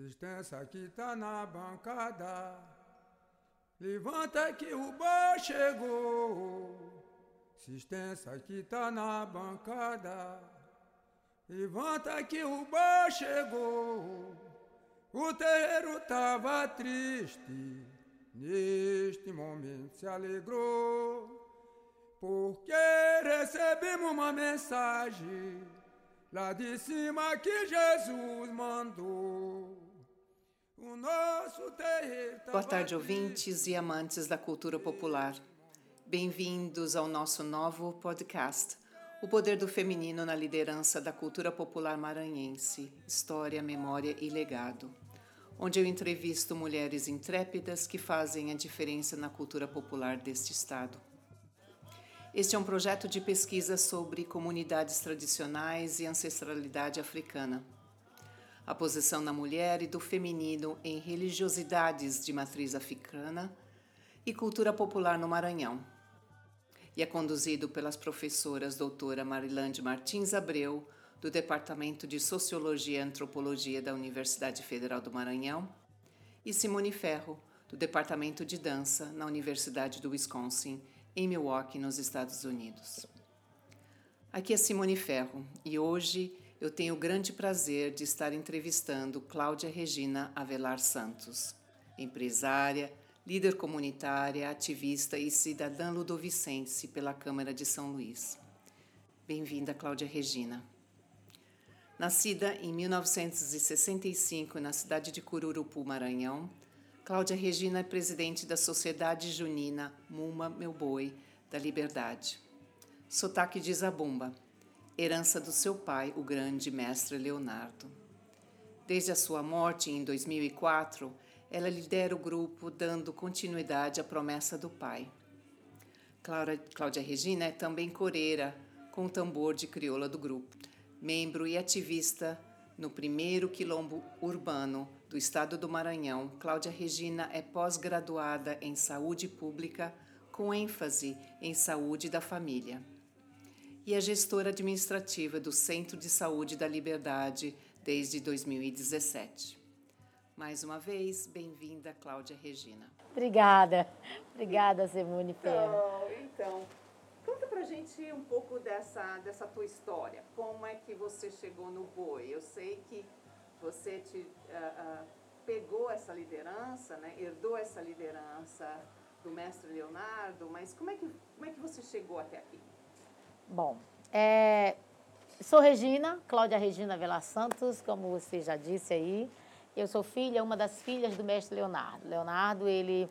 Assistência que tá na bancada. Levanta que o bar chegou. Assistência que tá na bancada. Levanta que o bar chegou. O terreiro tava triste. Neste momento se alegrou. Porque recebemos uma mensagem lá de cima que Jesus mandou. O nosso terreiro. Boa tarde, ouvintes e amantes da cultura popular. Bem-vindos ao nosso novo podcast, O Poder do Feminino na Liderança da Cultura Popular Maranhense História, Memória e Legado. Onde eu entrevisto mulheres intrépidas que fazem a diferença na cultura popular deste estado. Este é um projeto de pesquisa sobre comunidades tradicionais e ancestralidade africana. A posição da mulher e do feminino em religiosidades de matriz africana e cultura popular no Maranhão. E é conduzido pelas professoras doutora Marilande Martins Abreu, do Departamento de Sociologia e Antropologia da Universidade Federal do Maranhão, e Simone Ferro, do Departamento de Dança na Universidade do Wisconsin em Milwaukee, nos Estados Unidos. Aqui é Simone Ferro e hoje eu tenho o grande prazer de estar entrevistando Cláudia Regina Avelar Santos, empresária, líder comunitária, ativista e cidadã ludovicense pela Câmara de São Luís. Bem-vinda, Cláudia Regina. Nascida em 1965 na cidade de Cururupu, Maranhão, Cláudia Regina é presidente da Sociedade Junina Muma Meu Boi da Liberdade. Sotaque de Zabumba, herança do seu pai, o grande mestre Leonardo. Desde a sua morte em 2004, ela lidera o grupo dando continuidade à promessa do pai. Cláudia Regina é também coreira com o tambor de crioula do grupo, membro e ativista no primeiro quilombo urbano do estado do Maranhão, Cláudia Regina é pós-graduada em saúde pública com ênfase em saúde da família. E é gestora administrativa do Centro de Saúde da Liberdade desde 2017. Mais uma vez, bem-vinda, Cláudia Regina. Obrigada. Obrigada, Simone Ferro. Então, então, Conta pra gente um pouco dessa, dessa tua história. Como é que você chegou no boi? Eu sei que você te, uh, uh, pegou essa liderança, né? herdou essa liderança do mestre Leonardo, mas como é que, como é que você chegou até aqui? Bom, é, sou Regina, Cláudia Regina Vela Santos, como você já disse aí. Eu sou filha, uma das filhas do mestre Leonardo. Leonardo, ele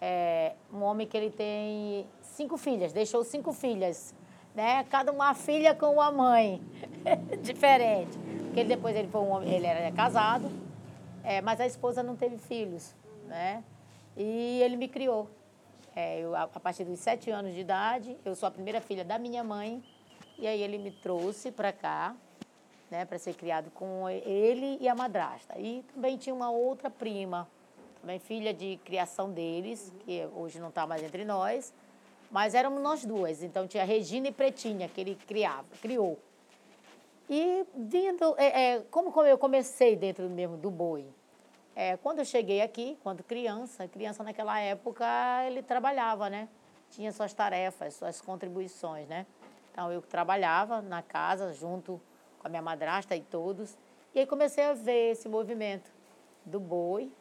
é um homem que ele tem cinco filhas, deixou cinco filhas, né? Cada uma filha com uma mãe diferente. Porque depois ele foi um homem, ele era casado, é, mas a esposa não teve filhos, né? E ele me criou. É, eu, a, a partir dos sete anos de idade, eu sou a primeira filha da minha mãe, e aí ele me trouxe para cá, né, para ser criado com ele e a madrasta. E também tinha uma outra prima, também filha de criação deles, que hoje não está mais entre nós, mas éramos nós duas. Então tinha Regina e Pretinha, que ele criava, criou. E vindo, é, é, como eu comecei dentro mesmo do boi, é, quando eu cheguei aqui, quando criança, criança naquela época ele trabalhava, né? Tinha suas tarefas, suas contribuições, né? Então eu trabalhava na casa junto com a minha madrasta e todos. E aí comecei a ver esse movimento do boi,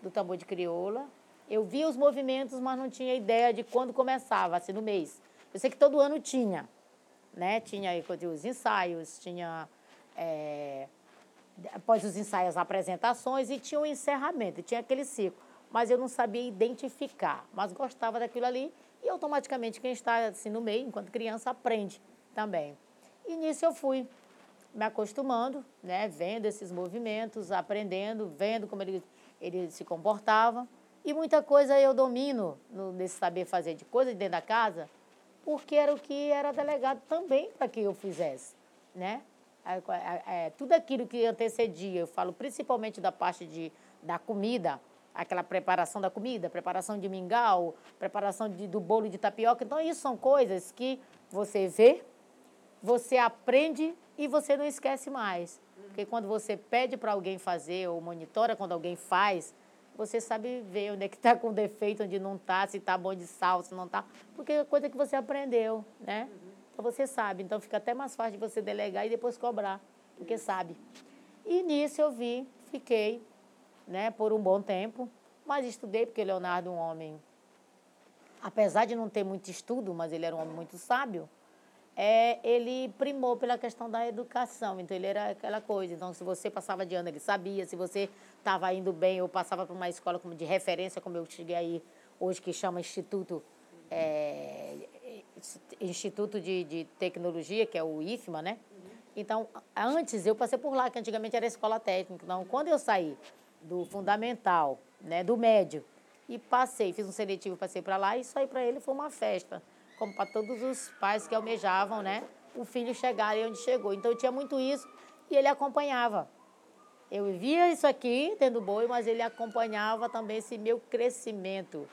do tambor de crioula. Eu via os movimentos, mas não tinha ideia de quando começava, assim, no mês. Eu sei que todo ano tinha, né? Tinha os ensaios, tinha é, após os ensaios, apresentações e tinha o encerramento, tinha aquele ciclo. Mas eu não sabia identificar, mas gostava daquilo ali e automaticamente quem está assim no meio, enquanto criança, aprende também. E nisso eu fui me acostumando, né, vendo esses movimentos, aprendendo, vendo como ele ele se comportava. E muita coisa eu domino no, nesse saber fazer de coisa dentro da casa, porque era o que era delegado também para que eu fizesse, né? É, tudo aquilo que antecedia, eu falo principalmente da parte de, da comida, aquela preparação da comida, preparação de mingau, preparação de, do bolo de tapioca. Então, isso são coisas que você vê, você aprende e você não esquece mais. Porque quando você pede para alguém fazer ou monitora quando alguém faz, você sabe ver onde é que está com defeito, onde não está, se está bom de sal, se não está. Porque é coisa que você aprendeu, né? Então você sabe. Então fica até mais fácil de você delegar e depois cobrar, porque sabe. E nisso eu vi, fiquei, né, por um bom tempo, mas estudei, porque Leonardo é um homem, apesar de não ter muito estudo, mas ele era um homem muito sábio é, ele primou pela questão da educação. Então, ele era aquela coisa. Então, se você passava de ano, ele sabia. Se você estava indo bem ou passava para uma escola como de referência, como eu cheguei aí hoje, que chama Instituto, é, Instituto de, de Tecnologia, que é o IFMA, né? Então, antes, eu passei por lá, que antigamente era escola técnica. Então, quando eu saí do fundamental, né, do médio, e passei, fiz um seletivo, passei para lá, e isso aí para ele foi uma festa como para todos os pais que almejavam, né? O filho chegar onde chegou. Então eu tinha muito isso e ele acompanhava. Eu via isso aqui tendo boi, mas ele acompanhava também esse meu crescimento,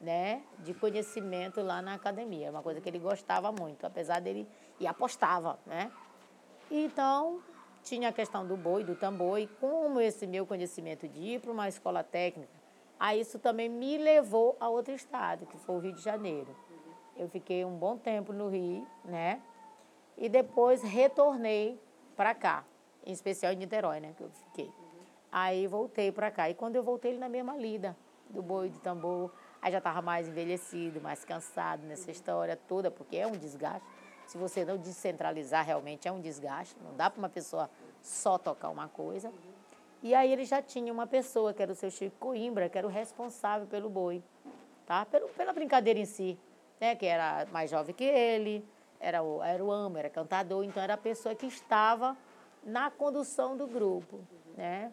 né? De conhecimento lá na academia. Uma coisa que ele gostava muito, apesar dele e apostava, né? Então tinha a questão do boi, do tambor, e como esse meu conhecimento de ir para uma escola técnica, aí isso também me levou a outro estado, que foi o Rio de Janeiro. Eu fiquei um bom tempo no Rio, né? E depois retornei para cá, em especial em Niterói, né? Que eu fiquei. Aí voltei para cá. E quando eu voltei, ele na mesma lida do boi de tambor. Aí já estava mais envelhecido, mais cansado nessa história toda, porque é um desgaste. Se você não descentralizar, realmente é um desgaste. Não dá para uma pessoa só tocar uma coisa. E aí ele já tinha uma pessoa, que era o seu Chico Coimbra, que era o responsável pelo boi, tá? Pelo, pela brincadeira em si né, que era mais jovem que ele, era o, era o amo, era cantador, então era a pessoa que estava na condução do grupo, né?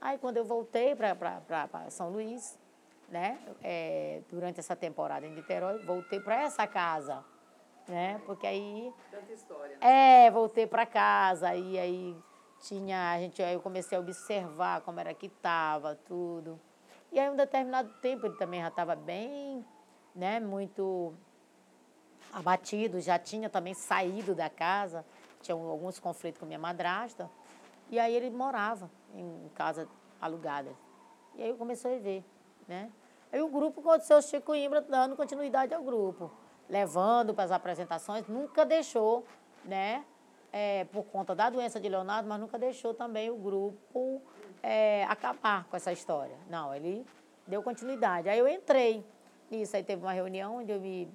Aí quando eu voltei para São Luís, né, é, durante essa temporada em Niterói, voltei para essa casa, né? Porque aí tanta história. É, voltei para casa e aí tinha a gente, aí eu comecei a observar como era que estava tudo. E aí um determinado tempo ele também já estava bem né, muito abatido, já tinha também saído da casa, tinha alguns conflitos com minha madrasta, e aí ele morava em casa alugada. E aí eu comecei a ver, né? Aí o grupo aconteceu, o Chico Coimbra dando continuidade ao grupo, levando para as apresentações, nunca deixou, né? É, por conta da doença de Leonardo, mas nunca deixou também o grupo é, acabar com essa história. Não, ele deu continuidade. Aí eu entrei, isso aí teve uma reunião onde eu me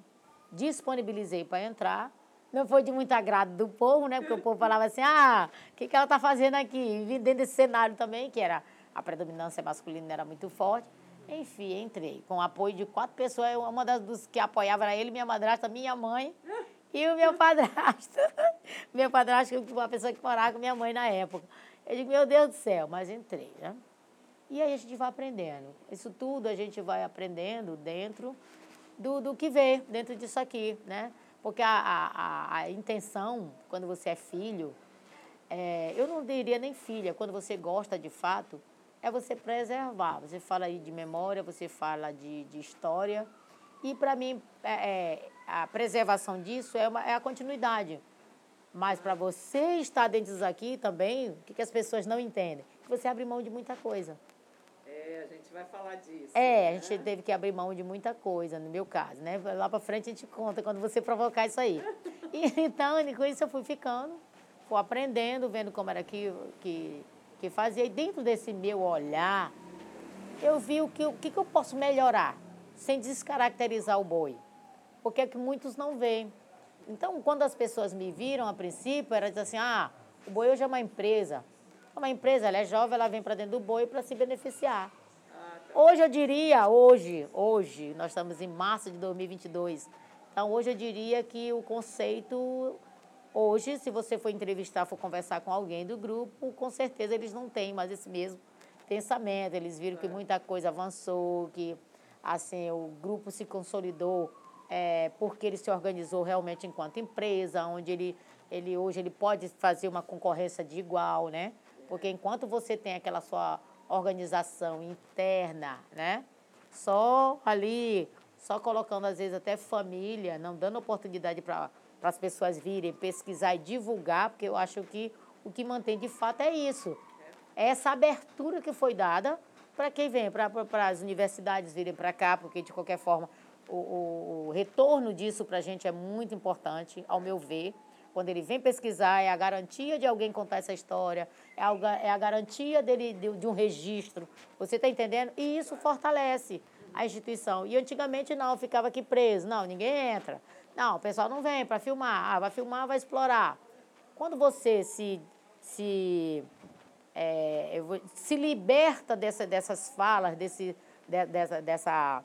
disponibilizei para entrar. Não foi de muito agrado do povo, né? Porque o povo falava assim, ah, o que, que ela está fazendo aqui? E dentro desse cenário também, que era a predominância masculina era muito forte. Enfim, entrei com o apoio de quatro pessoas. Uma das dos que apoiava era ele, minha madrasta, minha mãe e o meu padrasto. meu padrasto, que foi uma pessoa que morava com minha mãe na época. Eu digo, meu Deus do céu, mas entrei, né? E aí a gente vai aprendendo. Isso tudo a gente vai aprendendo dentro do, do que vê, dentro disso aqui, né? Porque a, a, a intenção, quando você é filho, é, eu não diria nem filha, quando você gosta de fato, é você preservar. Você fala aí de memória, você fala de, de história. E, para mim, é, é, a preservação disso é, uma, é a continuidade. Mas, para você estar dentro disso aqui também, o que, que as pessoas não entendem? Você abre mão de muita coisa gente vai falar disso. É, né? a gente teve que abrir mão de muita coisa, no meu caso, né? Lá para frente a gente conta quando você provocar isso aí. E, então, com isso eu fui ficando, fui aprendendo, vendo como era que, que, que fazia. E dentro desse meu olhar, eu vi o que, o que eu posso melhorar, sem descaracterizar o boi. Porque é que muitos não veem. Então, quando as pessoas me viram a princípio, era dizer assim, ah, o boi hoje é uma empresa. Uma empresa, ela é jovem, ela vem para dentro do boi para se beneficiar. Hoje eu diria, hoje, hoje, nós estamos em março de 2022. Então, hoje eu diria que o conceito, hoje, se você for entrevistar, for conversar com alguém do grupo, com certeza eles não têm mais esse mesmo pensamento. Eles viram que muita coisa avançou, que assim o grupo se consolidou é, porque ele se organizou realmente enquanto empresa, onde ele, ele hoje ele pode fazer uma concorrência de igual, né? Porque enquanto você tem aquela sua organização interna, né? Só ali, só colocando às vezes até família, não dando oportunidade para as pessoas virem pesquisar e divulgar, porque eu acho que o que mantém de fato é isso. É essa abertura que foi dada para quem vem, para as universidades virem para cá, porque de qualquer forma o, o, o retorno disso para a gente é muito importante, ao meu ver. Quando ele vem pesquisar, é a garantia de alguém contar essa história, é a, é a garantia dele de, de um registro. Você está entendendo? E isso fortalece a instituição. E antigamente não, ficava aqui preso. Não, ninguém entra. Não, o pessoal não vem para filmar. Ah, vai filmar, vai explorar. Quando você se, se, é, se liberta dessa, dessas falas, desse, de, dessa, dessa,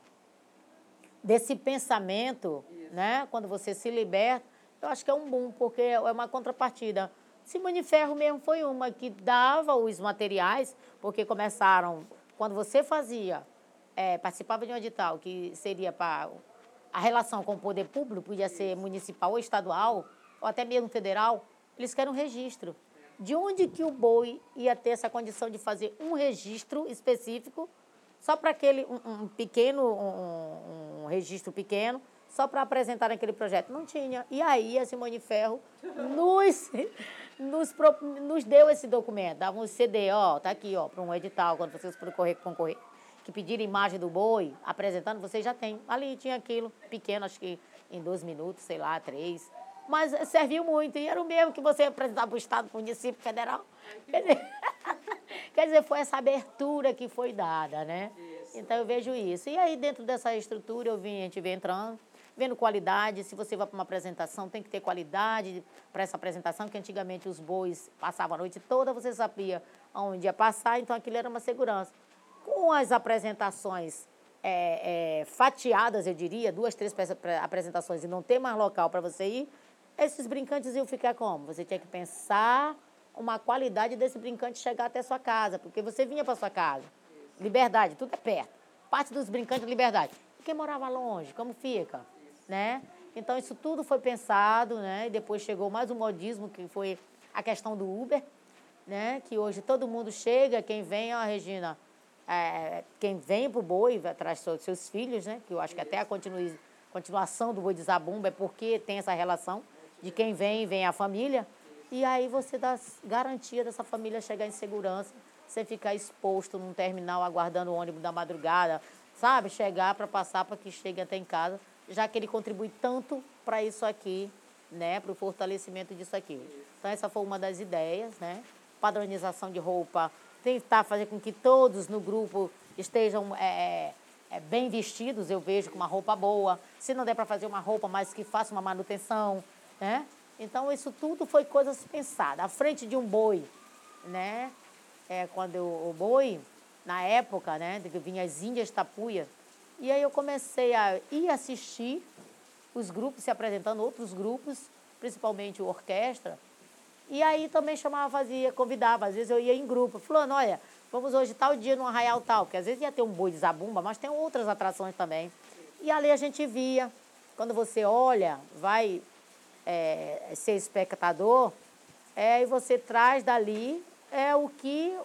desse pensamento, né? quando você se liberta, eu acho que é um boom, porque é uma contrapartida. Simone Ferro mesmo foi uma que dava os materiais, porque começaram, quando você fazia, é, participava de um edital, que seria para a relação com o poder público, podia ser municipal ou estadual, ou até mesmo federal, eles querem um registro. De onde que o boi ia ter essa condição de fazer um registro específico, só para aquele, um, um pequeno, um, um registro pequeno, só para apresentar aquele projeto. Não tinha. E aí a Simone Ferro nos, nos, nos deu esse documento, dava um CD, ó, tá aqui, ó, para um edital, quando vocês forem concorrer, que pediram imagem do boi, apresentando, vocês já têm. Ali tinha aquilo, pequeno, acho que em dois minutos, sei lá, três. Mas serviu muito. E era o mesmo que você apresentava para o Estado, para o município federal. Quer dizer, quer dizer, foi essa abertura que foi dada, né? Então eu vejo isso. E aí, dentro dessa estrutura, eu vim, a gente vem entrando vendo qualidade. Se você vai para uma apresentação, tem que ter qualidade para essa apresentação, que antigamente os bois passavam a noite toda, você sabia onde ia passar, então aquilo era uma segurança. Com as apresentações é, é, fatiadas, eu diria, duas, três apresentações e não ter mais local para você ir, esses brincantes iam ficar como? Você tinha que pensar uma qualidade desse brincante chegar até sua casa, porque você vinha para sua casa. Liberdade, tudo é perto. Parte dos brincantes de liberdade. E quem morava longe, como fica? né? Então isso tudo foi pensado, né? E depois chegou mais um modismo que foi a questão do Uber, né? Que hoje todo mundo chega, quem vem, ó, Regina, é, quem vem para o boi dos seus filhos, né? Que eu acho que até a continuação do boi de Zabumba é porque tem essa relação de quem vem, vem a família. E aí você dá garantia dessa família chegar em segurança, sem ficar exposto num terminal aguardando o ônibus da madrugada, sabe? Chegar para passar para que chegue até em casa já que ele contribui tanto para isso aqui, né, para o fortalecimento disso aqui. Então, essa foi uma das ideias, né? Padronização de roupa, tentar fazer com que todos no grupo estejam é, é, bem vestidos, eu vejo com uma roupa boa. Se não der para fazer uma roupa, mas que faça uma manutenção, né? Então, isso tudo foi coisas pensadas. À frente de um boi, né? É, quando eu, o boi, na época, né, que vinha as índias tapuia, e aí eu comecei a ir assistir os grupos se apresentando, outros grupos, principalmente orquestra. E aí também chamava, fazia, convidava. Às vezes eu ia em grupo, falando, olha, vamos hoje tal dia no arraial tal, porque às vezes ia ter um boi de zabumba, mas tem outras atrações também. E ali a gente via, quando você olha, vai é, ser espectador, é, e você traz dali é o que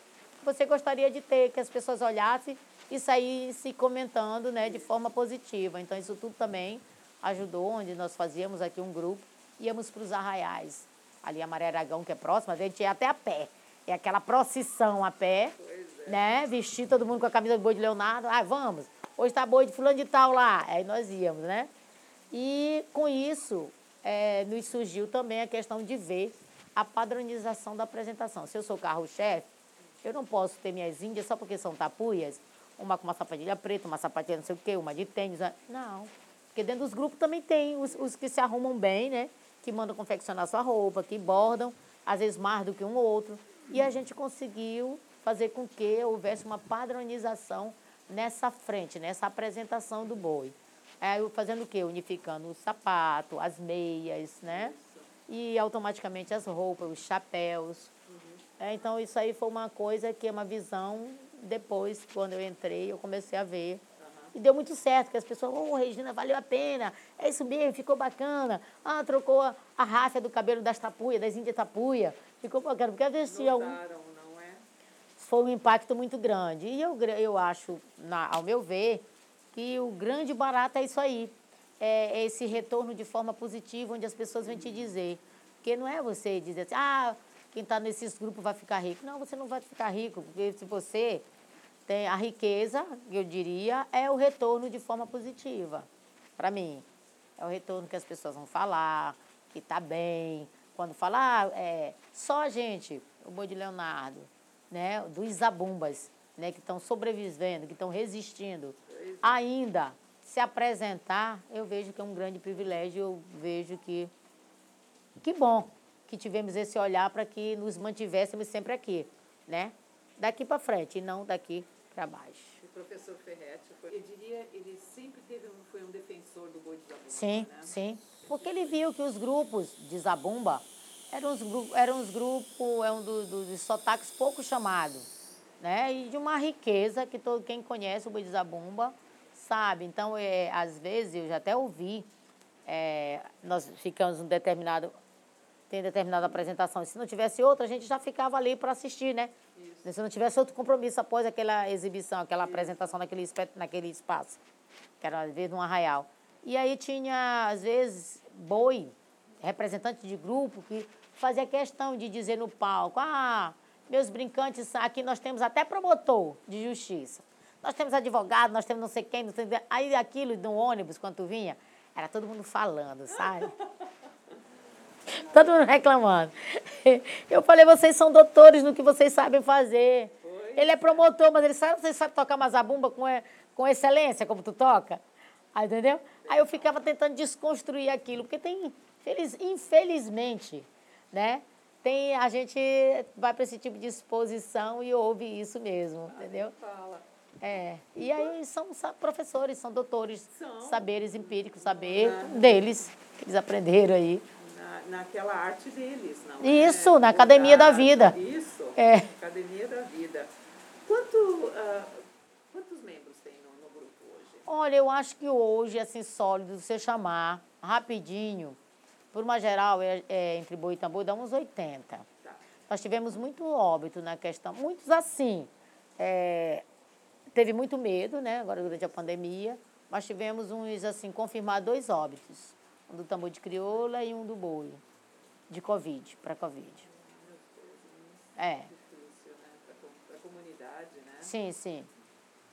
você gostaria de ter, que as pessoas olhassem e sair se comentando né, de forma positiva. Então, isso tudo também ajudou, onde nós fazíamos aqui um grupo, íamos para os arraiais. Ali a Maré Aragão, que é próxima, a gente ia até a pé. É aquela procissão a pé, é. né? Vestir todo mundo com a camisa do boi de Leonardo. Ah, vamos, hoje está boi de fulano de tal lá. Aí nós íamos, né? E com isso, é, nos surgiu também a questão de ver a padronização da apresentação. Se eu sou carro-chefe, eu não posso ter minhas índias só porque são tapuias uma com uma sapatilha preta, uma sapatilha não sei o quê, uma de tênis. Não. Porque dentro dos grupos também tem os, os que se arrumam bem, né? Que mandam confeccionar sua roupa, que bordam, às vezes mais do que um outro. E a gente conseguiu fazer com que houvesse uma padronização nessa frente, nessa apresentação do boi. É, fazendo o quê? Unificando o sapato, as meias, né? E automaticamente as roupas, os chapéus. É, então, isso aí foi uma coisa que é uma visão depois, quando eu entrei, eu comecei a ver. Uhum. E deu muito certo, que as pessoas, ô, oh, Regina, valeu a pena, é isso mesmo, ficou bacana. Ah, trocou a, a ráfia do cabelo das tapuia, das índias tapuia. Ficou bacana, porque às vezes tinha um... não é? Foi um impacto muito grande. E eu, eu acho, na, ao meu ver, que o grande barato é isso aí. É, é esse retorno de forma positiva, onde as pessoas vêm te dizer. Porque não é você dizer assim, ah, quem está nesses grupos vai ficar rico. Não, você não vai ficar rico, porque se você tem a riqueza, eu diria, é o retorno de forma positiva, para mim. É o retorno que as pessoas vão falar, que está bem. Quando falar, ah, é, só a gente, o Boi de Leonardo, né, dos zabumbas, né, que estão sobrevivendo, que estão resistindo, ainda se apresentar, eu vejo que é um grande privilégio, eu vejo que que bom que tivemos esse olhar para que nos mantivéssemos sempre aqui, né? Daqui para frente e não daqui para baixo. O professor Ferretti, eu diria, ele sempre teve um, foi um defensor do boi de zabumba, Sim, né? sim. Porque ele viu que os grupos de zabumba eram os, grupos, eram os grupos, é um dos do, do sotaques pouco chamados, né? E de uma riqueza que todo quem conhece o boi de zabumba sabe. Então, é, às vezes, eu já até ouvi, é, nós ficamos um determinado, tem determinada apresentação, e se não tivesse outra, a gente já ficava ali para assistir, né? Isso. Se não tivesse outro compromisso após aquela exibição, aquela Isso. apresentação naquele, naquele espaço, que era às vezes num arraial. E aí tinha, às vezes, boi, representante de grupo, que fazia questão de dizer no palco, ah, meus brincantes, aqui nós temos até promotor de justiça. Nós temos advogado, nós temos não sei quem, não sei... aí aquilo no ônibus, quando tu vinha, era todo mundo falando, sabe? todo mundo reclamando. Eu falei, vocês são doutores no que vocês sabem fazer. Ele é promotor, mas ele sabe, você sabe tocar mazabumba com, com excelência, como tu toca? Aí, entendeu? Aí eu ficava tentando desconstruir aquilo, porque tem, feliz, infelizmente, né? Tem, a gente vai para esse tipo de exposição e ouve isso mesmo, entendeu? Fala. É. E aí são professores, são doutores, são. saberes empíricos, saber na, deles, que eles aprenderam aí. Na, naquela arte deles, não Isso, é? na academia da vida. Isso, é. academia da vida. Quanto, uh, quantos membros tem no, no, grupo hoje? Olha, eu acho que hoje, assim, sólido, se você chamar rapidinho, por uma geral, é, é, entre boi e tambor, dá uns 80. Tá. Nós tivemos muito óbito na questão, muitos assim, é, teve muito medo, né, agora durante a pandemia, mas tivemos uns, assim, confirmar dois óbitos. Um do tambor de crioula e um do boi, de Covid, para Covid. É. Difícil, né, para a comunidade, né? Sim, sim.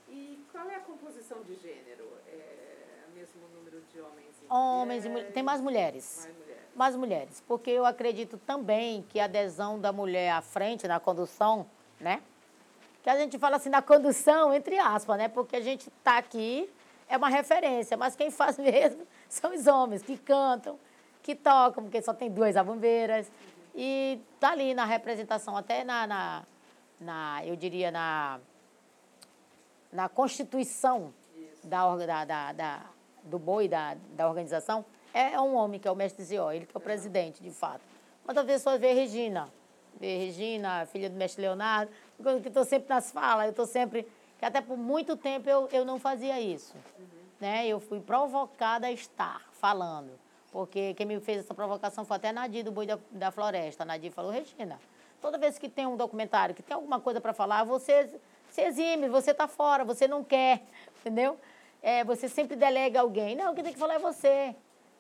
E qual é a composição de gênero? É o mesmo número de homens e Homens e mulheres. Tem mais mulheres. Mais mulheres. Mais mulheres. Porque eu acredito também que a adesão da mulher à frente, na condução, né? que a gente fala assim da condução, entre aspas, né? Porque a gente está aqui, é uma referência, mas quem faz mesmo são os homens que cantam, que tocam, porque só tem duas abombeiras. E tá ali na representação, até na, na, na eu diria, na, na constituição da, da, da, da, do boi, da, da organização, é um homem que é o mestre Zió, ele que é o presidente, de fato. Mas talvez só ver Regina, ver Regina, filha do mestre Leonardo, que estou sempre nas falas, eu estou sempre. Que até por muito tempo eu, eu não fazia isso. Né? Eu fui provocada a estar falando. Porque quem me fez essa provocação foi até a Nadir do Boi da, da Floresta. A Nadir falou, Regina, toda vez que tem um documentário, que tem alguma coisa para falar, você se exime, você está fora, você não quer, entendeu? É, você sempre delega alguém. Não, quem tem que falar é você.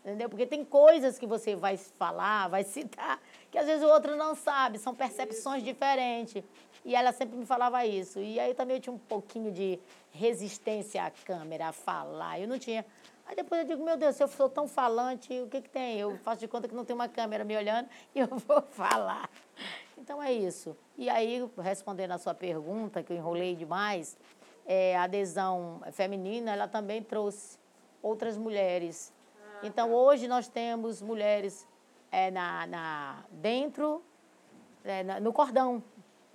Entendeu? Porque tem coisas que você vai falar, vai citar, que às vezes o outro não sabe, são percepções diferentes. E ela sempre me falava isso. E aí também eu tinha um pouquinho de resistência à câmera, a falar. Eu não tinha. Aí depois eu digo, meu Deus, se eu sou tão falante, o que, que tem? Eu faço de conta que não tem uma câmera me olhando e eu vou falar. Então é isso. E aí, respondendo a sua pergunta, que eu enrolei demais, é, a adesão feminina, ela também trouxe outras mulheres. Ah, então, tá. hoje nós temos mulheres é, na, na, dentro, é, na, no cordão,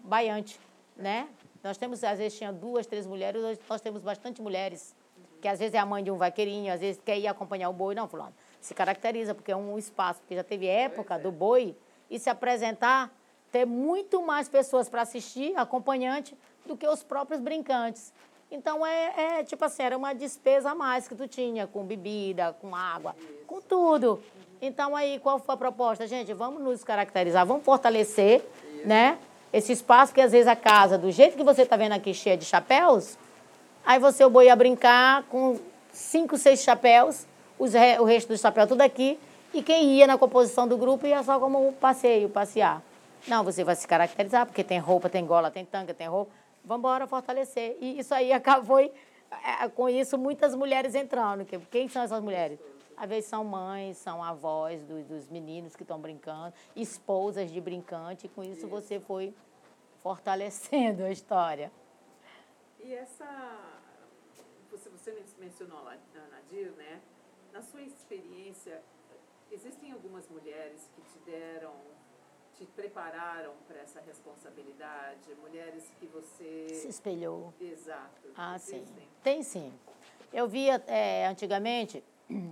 baiante, né? Nós temos, às vezes, tinha duas, três mulheres, hoje nós temos bastante mulheres, que às vezes é a mãe de um vaqueirinho, às vezes quer ir acompanhar o boi. Não, fulano, se caracteriza, porque é um espaço, porque já teve época do boi, e se apresentar, ter muito mais pessoas para assistir, acompanhante, do que os próprios brincantes. Então, é, é, tipo assim, era uma despesa a mais que tu tinha, com bebida, com água, com tudo. Então, aí, qual foi a proposta? Gente, vamos nos caracterizar, vamos fortalecer, né? Esse espaço que às vezes a casa, do jeito que você está vendo aqui, cheia de chapéus, aí você o boi ia brincar com cinco, seis chapéus, os, o resto do chapéu tudo aqui, e quem ia na composição do grupo ia só como um passeio, passear. Não, você vai se caracterizar, porque tem roupa, tem gola, tem tanga, tem roupa. Vamos embora fortalecer. E isso aí acabou, é, com isso, muitas mulheres entrando. Quem são essas mulheres? Às vezes são mães, são avós dos, dos meninos que estão brincando, esposas de brincante, e com isso você foi fortalecendo a história. E essa. Você, você mencionou a Nadir, né? Na sua experiência, existem algumas mulheres que te deram, te prepararam para essa responsabilidade? Mulheres que você. Se espelhou. Exato. Ah, sim. Tem sim. Eu via é, antigamente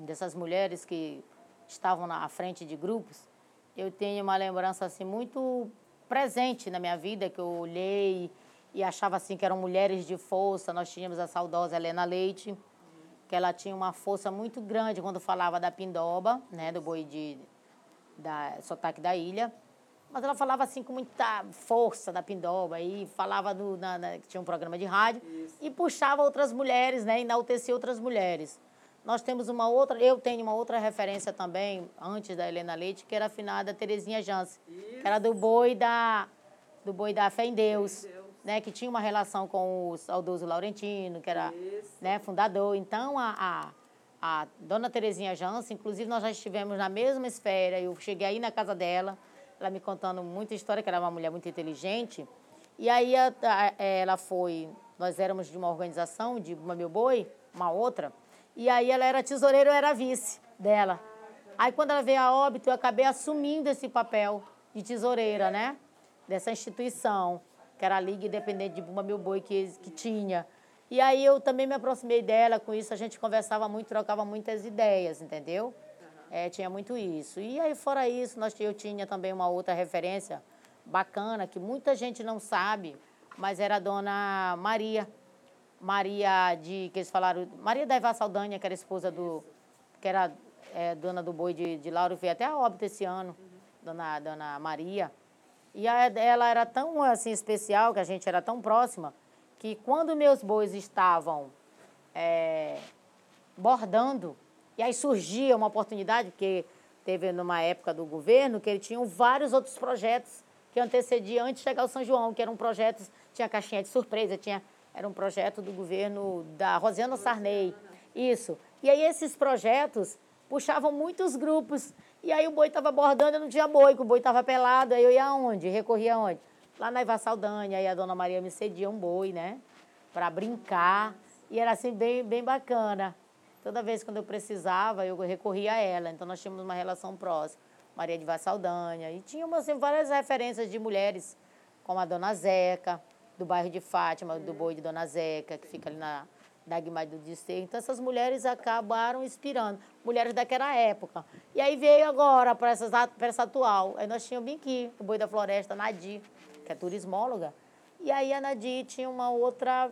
dessas mulheres que estavam na frente de grupos, eu tenho uma lembrança assim muito presente na minha vida que eu olhei e achava assim que eram mulheres de força. Nós tínhamos a saudosa Helena Leite, que ela tinha uma força muito grande quando falava da pindoba, né, do boi de da sotaque da ilha. Mas ela falava assim com muita força da pindoba e falava do, na, na, tinha um programa de rádio Isso. e puxava outras mulheres, né, enaltecia outras mulheres. Nós temos uma outra, eu tenho uma outra referência também, antes da Helena Leite, que era a afinada Terezinha Jans, que era do boi da, do boi da Fé em Deus, Deus, né, que tinha uma relação com o saudoso Laurentino, que era né, fundador. Então, a, a, a dona Terezinha Jans, inclusive nós já estivemos na mesma esfera, eu cheguei aí na casa dela, ela me contando muita história, que era uma mulher muito inteligente, e aí a, a, ela foi, nós éramos de uma organização, de uma Meu Boi, uma outra, e aí ela era tesoureira, eu era vice dela. Aí quando ela veio a óbito, eu acabei assumindo esse papel de tesoureira, né? Dessa instituição, que era a Liga Independente de Bumba Meu Boi que, que tinha. E aí eu também me aproximei dela, com isso a gente conversava muito, trocava muitas ideias, entendeu? É, tinha muito isso. E aí, fora isso, nós, eu tinha também uma outra referência bacana, que muita gente não sabe, mas era a dona Maria, Maria de, que eles falaram, Maria da Eva Saldanha, que era esposa do, que era é, dona do boi de, de Lauro, veio até a óbito esse ano, uhum. dona, dona Maria. E a, ela era tão assim especial, que a gente era tão próxima, que quando meus bois estavam é, bordando, e aí surgia uma oportunidade, porque teve numa época do governo, que ele tinha vários outros projetos que antecediam antes de chegar ao São João, que eram projetos, tinha caixinha de surpresa, tinha era um projeto do governo da Rosiana Sarney. Isso. E aí esses projetos puxavam muitos grupos. E aí o boi estava bordando, eu não tinha boi, o boi estava pelado. Aí eu ia aonde? Recorria aonde? Lá na Iva Saldanha. Aí a dona Maria me cedia um boi, né? Para brincar. E era assim, bem, bem bacana. Toda vez quando eu precisava, eu recorria a ela. Então nós tínhamos uma relação próxima. Maria de Vassaldanha. E tínhamos assim, várias referências de mulheres, como a dona Zeca do bairro de Fátima, do Boi de Dona Zeca, que fica ali na Dagmar do Distrito. Então, essas mulheres acabaram inspirando, mulheres daquela época. E aí veio agora para essa atual. Aí nós tínhamos Binqui, o Boi da Floresta, Nadir, que é turismóloga. E aí a Nadir tinha uma outra,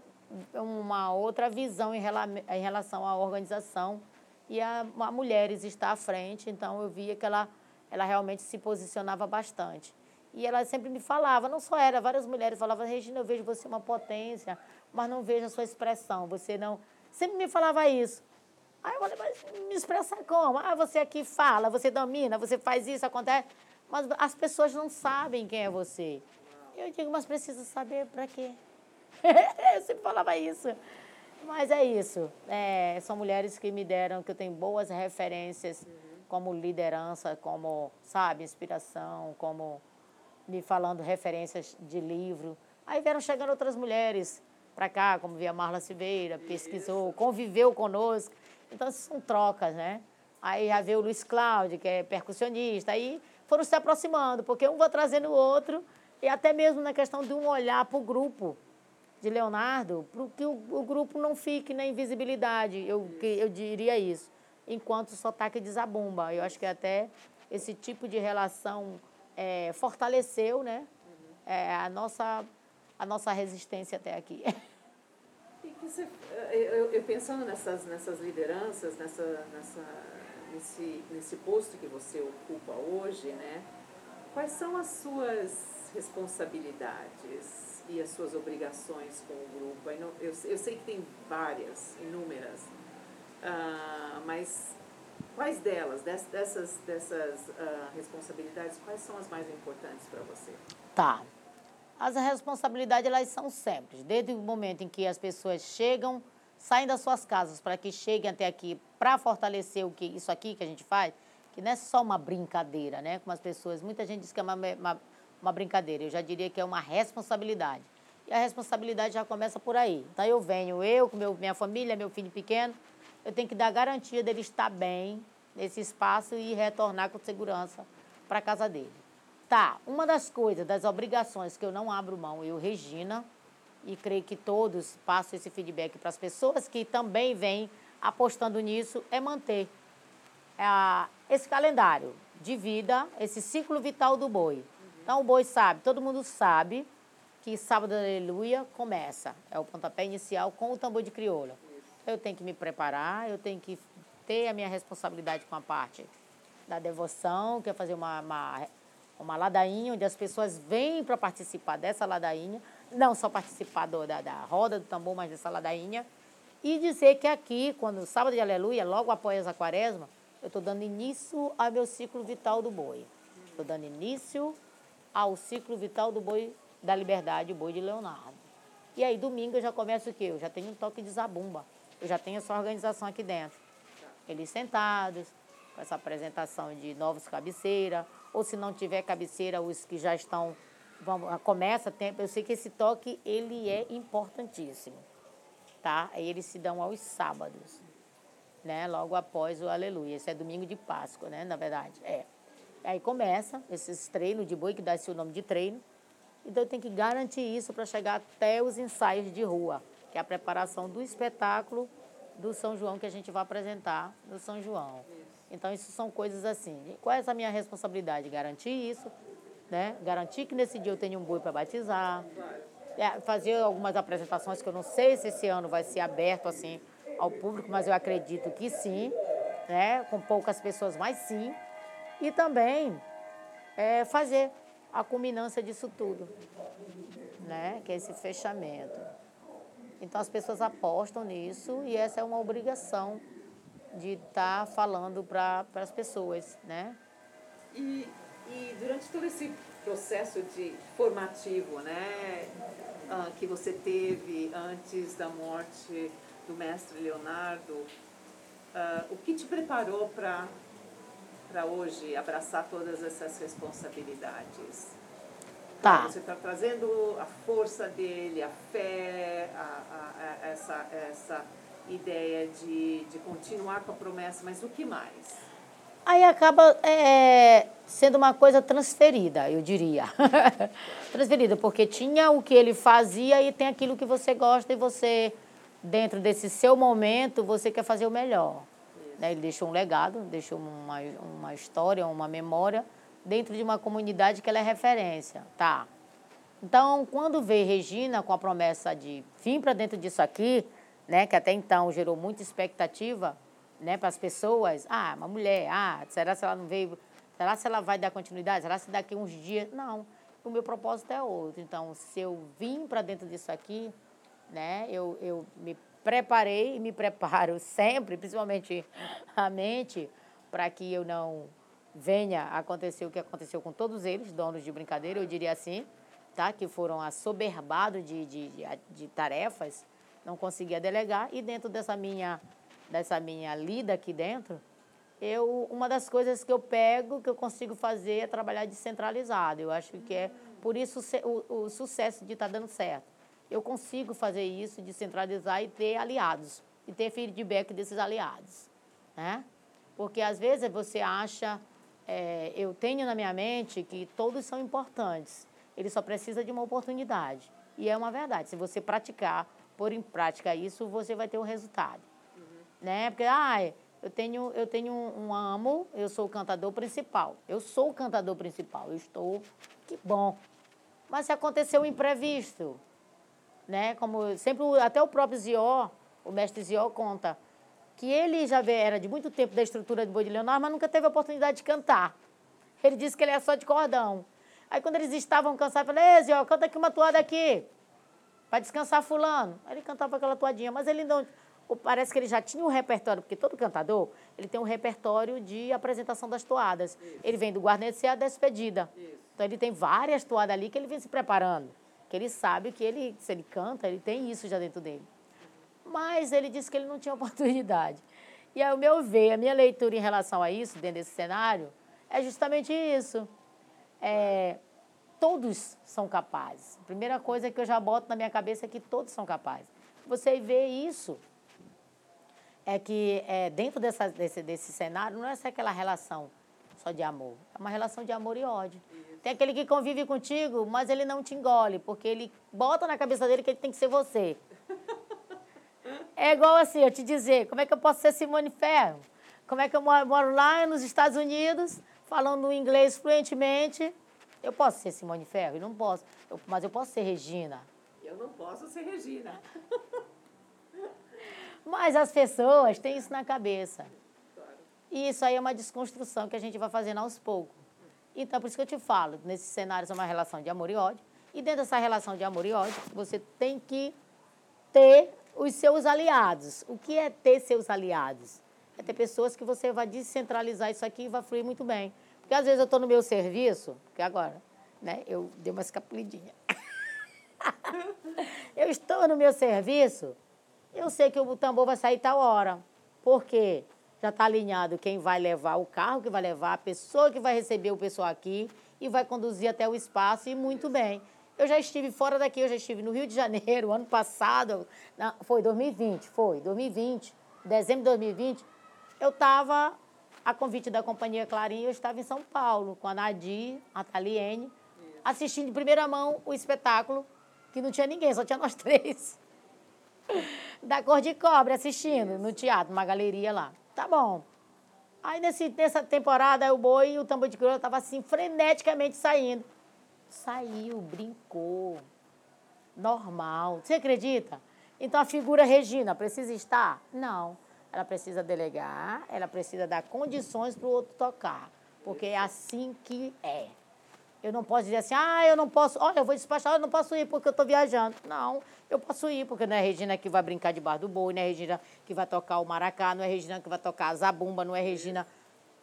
uma outra visão em, em relação à organização. E a, a Mulheres está à frente, então eu via que ela, ela realmente se posicionava bastante. E ela sempre me falava, não só era, várias mulheres falavam, Regina, eu vejo você uma potência, mas não vejo a sua expressão, você não... Sempre me falava isso. Aí eu falei, mas me expressar como? Ah, você aqui fala, você domina, você faz isso, acontece. Mas as pessoas não sabem quem é você. Eu digo, mas precisa saber para quê? eu sempre falava isso. Mas é isso. É, são mulheres que me deram, que eu tenho boas referências como liderança, como, sabe, inspiração, como me falando referências de livro. Aí vieram chegando outras mulheres para cá, como via Marla Silveira, pesquisou, conviveu conosco. Então, são trocas, né? Aí já veio o Luiz Cláudio, que é percussionista. Aí foram se aproximando, porque um vai trazendo o outro, e até mesmo na questão de um olhar para o grupo de Leonardo, para que o, o, grupo não fique na invisibilidade, eu, que, eu diria isso, enquanto o sotaque desabumba. Eu acho que até esse tipo de relação é, fortaleceu né, é, a, nossa, a nossa resistência até aqui. E você, eu, eu, pensando nessas, nessas lideranças, nessa, nessa, nesse, nesse posto que você ocupa hoje, né, quais são as suas responsabilidades e as suas obrigações com o grupo? Eu, eu, sei que tem várias, inúmeras, uh, mas quais delas, dessas, dessas uh, responsabilidades, quais são as mais importantes para você? Tá. As responsabilidades, elas são sempre. Desde o momento em que as pessoas chegam, saem das suas casas para que cheguem até aqui, para fortalecer o que isso aqui que a gente faz, que não é só uma brincadeira, né? Com as pessoas, muita gente diz que é uma, uma, uma brincadeira. Eu já diria que é uma responsabilidade. E a responsabilidade já começa por aí. Então eu venho, eu com meu, minha família, meu filho pequeno, eu tenho que dar garantia dele estar bem nesse espaço e retornar com segurança para a casa dele. Tá, uma das coisas, das obrigações que eu não abro mão, eu, Regina, e creio que todos passam esse feedback para as pessoas que também vêm apostando nisso, é manter é, esse calendário de vida, esse ciclo vital do boi. Então, o boi sabe, todo mundo sabe que sábado aleluia começa. É o pontapé inicial com o tambor de crioula. Eu tenho que me preparar, eu tenho que ter a minha responsabilidade com a parte da devoção, que é fazer uma, uma, uma ladainha, onde as pessoas vêm para participar dessa ladainha, não só participar do, da, da roda do tambor, mas dessa ladainha. E dizer que aqui, quando sábado de aleluia, logo após a quaresma, eu estou dando início ao meu ciclo vital do boi. Estou dando início ao ciclo vital do boi da Liberdade, o boi de Leonardo. E aí, domingo, eu já começo o quê? Eu já tenho um toque de zabumba. Eu já tenho essa organização aqui dentro. Eles sentados, com essa apresentação de novos cabeceira, ou se não tiver cabeceira, os que já estão, vamos, começa tempo. Eu sei que esse toque, ele é importantíssimo, tá? Aí eles se dão aos sábados, né? Logo após o Aleluia. Esse é domingo de Páscoa, né? Na verdade, é. Aí começa esses treinos de boi, que dá esse o nome de treino. Então, tem que garantir isso para chegar até os ensaios de rua, que é a preparação do espetáculo do São João que a gente vai apresentar no São João. Então, isso são coisas assim. Qual é essa minha responsabilidade? Garantir isso, né? Garantir que nesse dia eu tenho um boi para batizar, é, fazer algumas apresentações que eu não sei se esse ano vai ser aberto assim ao público, mas eu acredito que sim, né? Com poucas pessoas, mas sim. E também é, fazer a culminância disso tudo, né? que é esse fechamento. Então as pessoas apostam nisso e essa é uma obrigação de estar tá falando para as pessoas. Né? E, e durante todo esse processo de formativo né, uh, que você teve antes da morte do mestre Leonardo, uh, o que te preparou para para hoje abraçar todas essas responsabilidades? Tá. Você está trazendo a força dele, a fé, a, a, a, essa, essa ideia de, de continuar com a promessa, mas o que mais? Aí acaba é, sendo uma coisa transferida, eu diria. transferida, porque tinha o que ele fazia e tem aquilo que você gosta e você, dentro desse seu momento, você quer fazer o melhor. Né? Ele deixou um legado, deixou uma, uma história, uma memória dentro de uma comunidade que ela é referência. Tá. Então, quando veio Regina com a promessa de vir para dentro disso aqui, né, que até então gerou muita expectativa né, para as pessoas, ah, uma mulher, ah, será se ela não veio, será se ela vai dar continuidade, será se daqui uns dias, não, o meu propósito é outro. Então, se eu vim para dentro disso aqui, né, eu, eu me preparei e me preparo sempre, principalmente a mente, para que eu não venha acontecer o que aconteceu com todos eles, donos de brincadeira, eu diria assim, tá? que foram assoberbados de, de, de, tarefas, não conseguia delegar, e dentro dessa minha, dessa minha lida aqui dentro, eu, uma das coisas que eu pego, que eu consigo fazer é trabalhar descentralizado. Eu acho que é por isso o, o sucesso de estar tá dando certo eu consigo fazer isso, descentralizar e ter aliados, e ter feedback desses aliados. Né? Porque às vezes você acha, é, eu tenho na minha mente que todos são importantes, ele só precisa de uma oportunidade. E é uma verdade, se você praticar, pôr em prática isso, você vai ter o um resultado. Uhum. Né? Porque, ah, eu tenho, eu tenho um, um amo, eu sou o cantador principal. Eu sou o cantador principal, eu estou, que bom. Mas se aconteceu um imprevisto, né? Como sempre, até o próprio Zió, o mestre Zió conta, que ele já era de muito tempo da estrutura de Boi de Leonardo, mas nunca teve a oportunidade de cantar. Ele disse que ele é só de cordão. Aí quando eles estavam cansados, eu falei, Ei, Zió, canta aqui uma toada aqui, para descansar fulano. Aí ele cantava aquela toadinha, mas ele não... parece que ele já tinha um repertório, porque todo cantador, ele tem um repertório de apresentação das toadas. Isso. Ele vem do guarnecê à despedida. Isso. Então, ele tem várias toadas ali que ele vem se preparando. Que ele sabe que ele, se ele canta, ele tem isso já dentro dele. Mas ele disse que ele não tinha oportunidade. E ao meu ver, a minha leitura em relação a isso, dentro desse cenário, é justamente isso. É, todos são capazes. A primeira coisa que eu já boto na minha cabeça é que todos são capazes. Você vê isso, é que é, dentro dessa, desse, desse cenário não é só aquela relação só de amor, é uma relação de amor e ódio. Tem aquele que convive contigo, mas ele não te engole, porque ele bota na cabeça dele que ele tem que ser você. É igual assim, eu te dizer, como é que eu posso ser Simone Ferro? Como é que eu moro, moro lá nos Estados Unidos, falando inglês fluentemente, eu posso ser Simone Ferro? Eu não posso. Eu, mas eu posso ser Regina. Eu não posso ser Regina. mas as pessoas têm isso na cabeça. E isso aí é uma desconstrução que a gente vai fazendo aos poucos. Então, por isso que eu te falo, nesse cenário é uma relação de amor e ódio. E dentro dessa relação de amor e ódio, você tem que ter os seus aliados. O que é ter seus aliados? É ter pessoas que você vai descentralizar isso aqui e vai fluir muito bem. Porque às vezes eu estou no meu serviço, que agora, né, eu dei uma escapulidinha. eu estou no meu serviço, eu sei que o tambor vai sair tal hora. Por quê? Já está alinhado quem vai levar o carro, que vai levar a pessoa que vai receber o pessoal aqui e vai conduzir até o espaço e muito bem. Eu já estive fora daqui, eu já estive no Rio de Janeiro, ano passado, não, foi 2020, foi, 2020, dezembro de 2020, eu estava a convite da companhia Clarim, eu estava em São Paulo com a Nadir, a Taliene, assistindo de primeira mão o espetáculo, que não tinha ninguém, só tinha nós três. da Cor de Cobre assistindo no teatro, numa galeria lá. Tá bom. Aí nesse, nessa temporada o boi e o tambor de cruz estava assim, freneticamente saindo. Saiu, brincou. Normal. Você acredita? Então a figura Regina precisa estar? Não ela precisa delegar, ela precisa dar condições para o outro tocar, porque é assim que é. Eu não posso dizer assim, ah, eu não posso, olha, eu vou despachar, eu não posso ir porque eu estou viajando. Não, eu posso ir, porque não é Regina que vai brincar debaixo do boi, não é Regina que vai tocar o maracá, não é Regina que vai tocar a zabumba, não é Regina...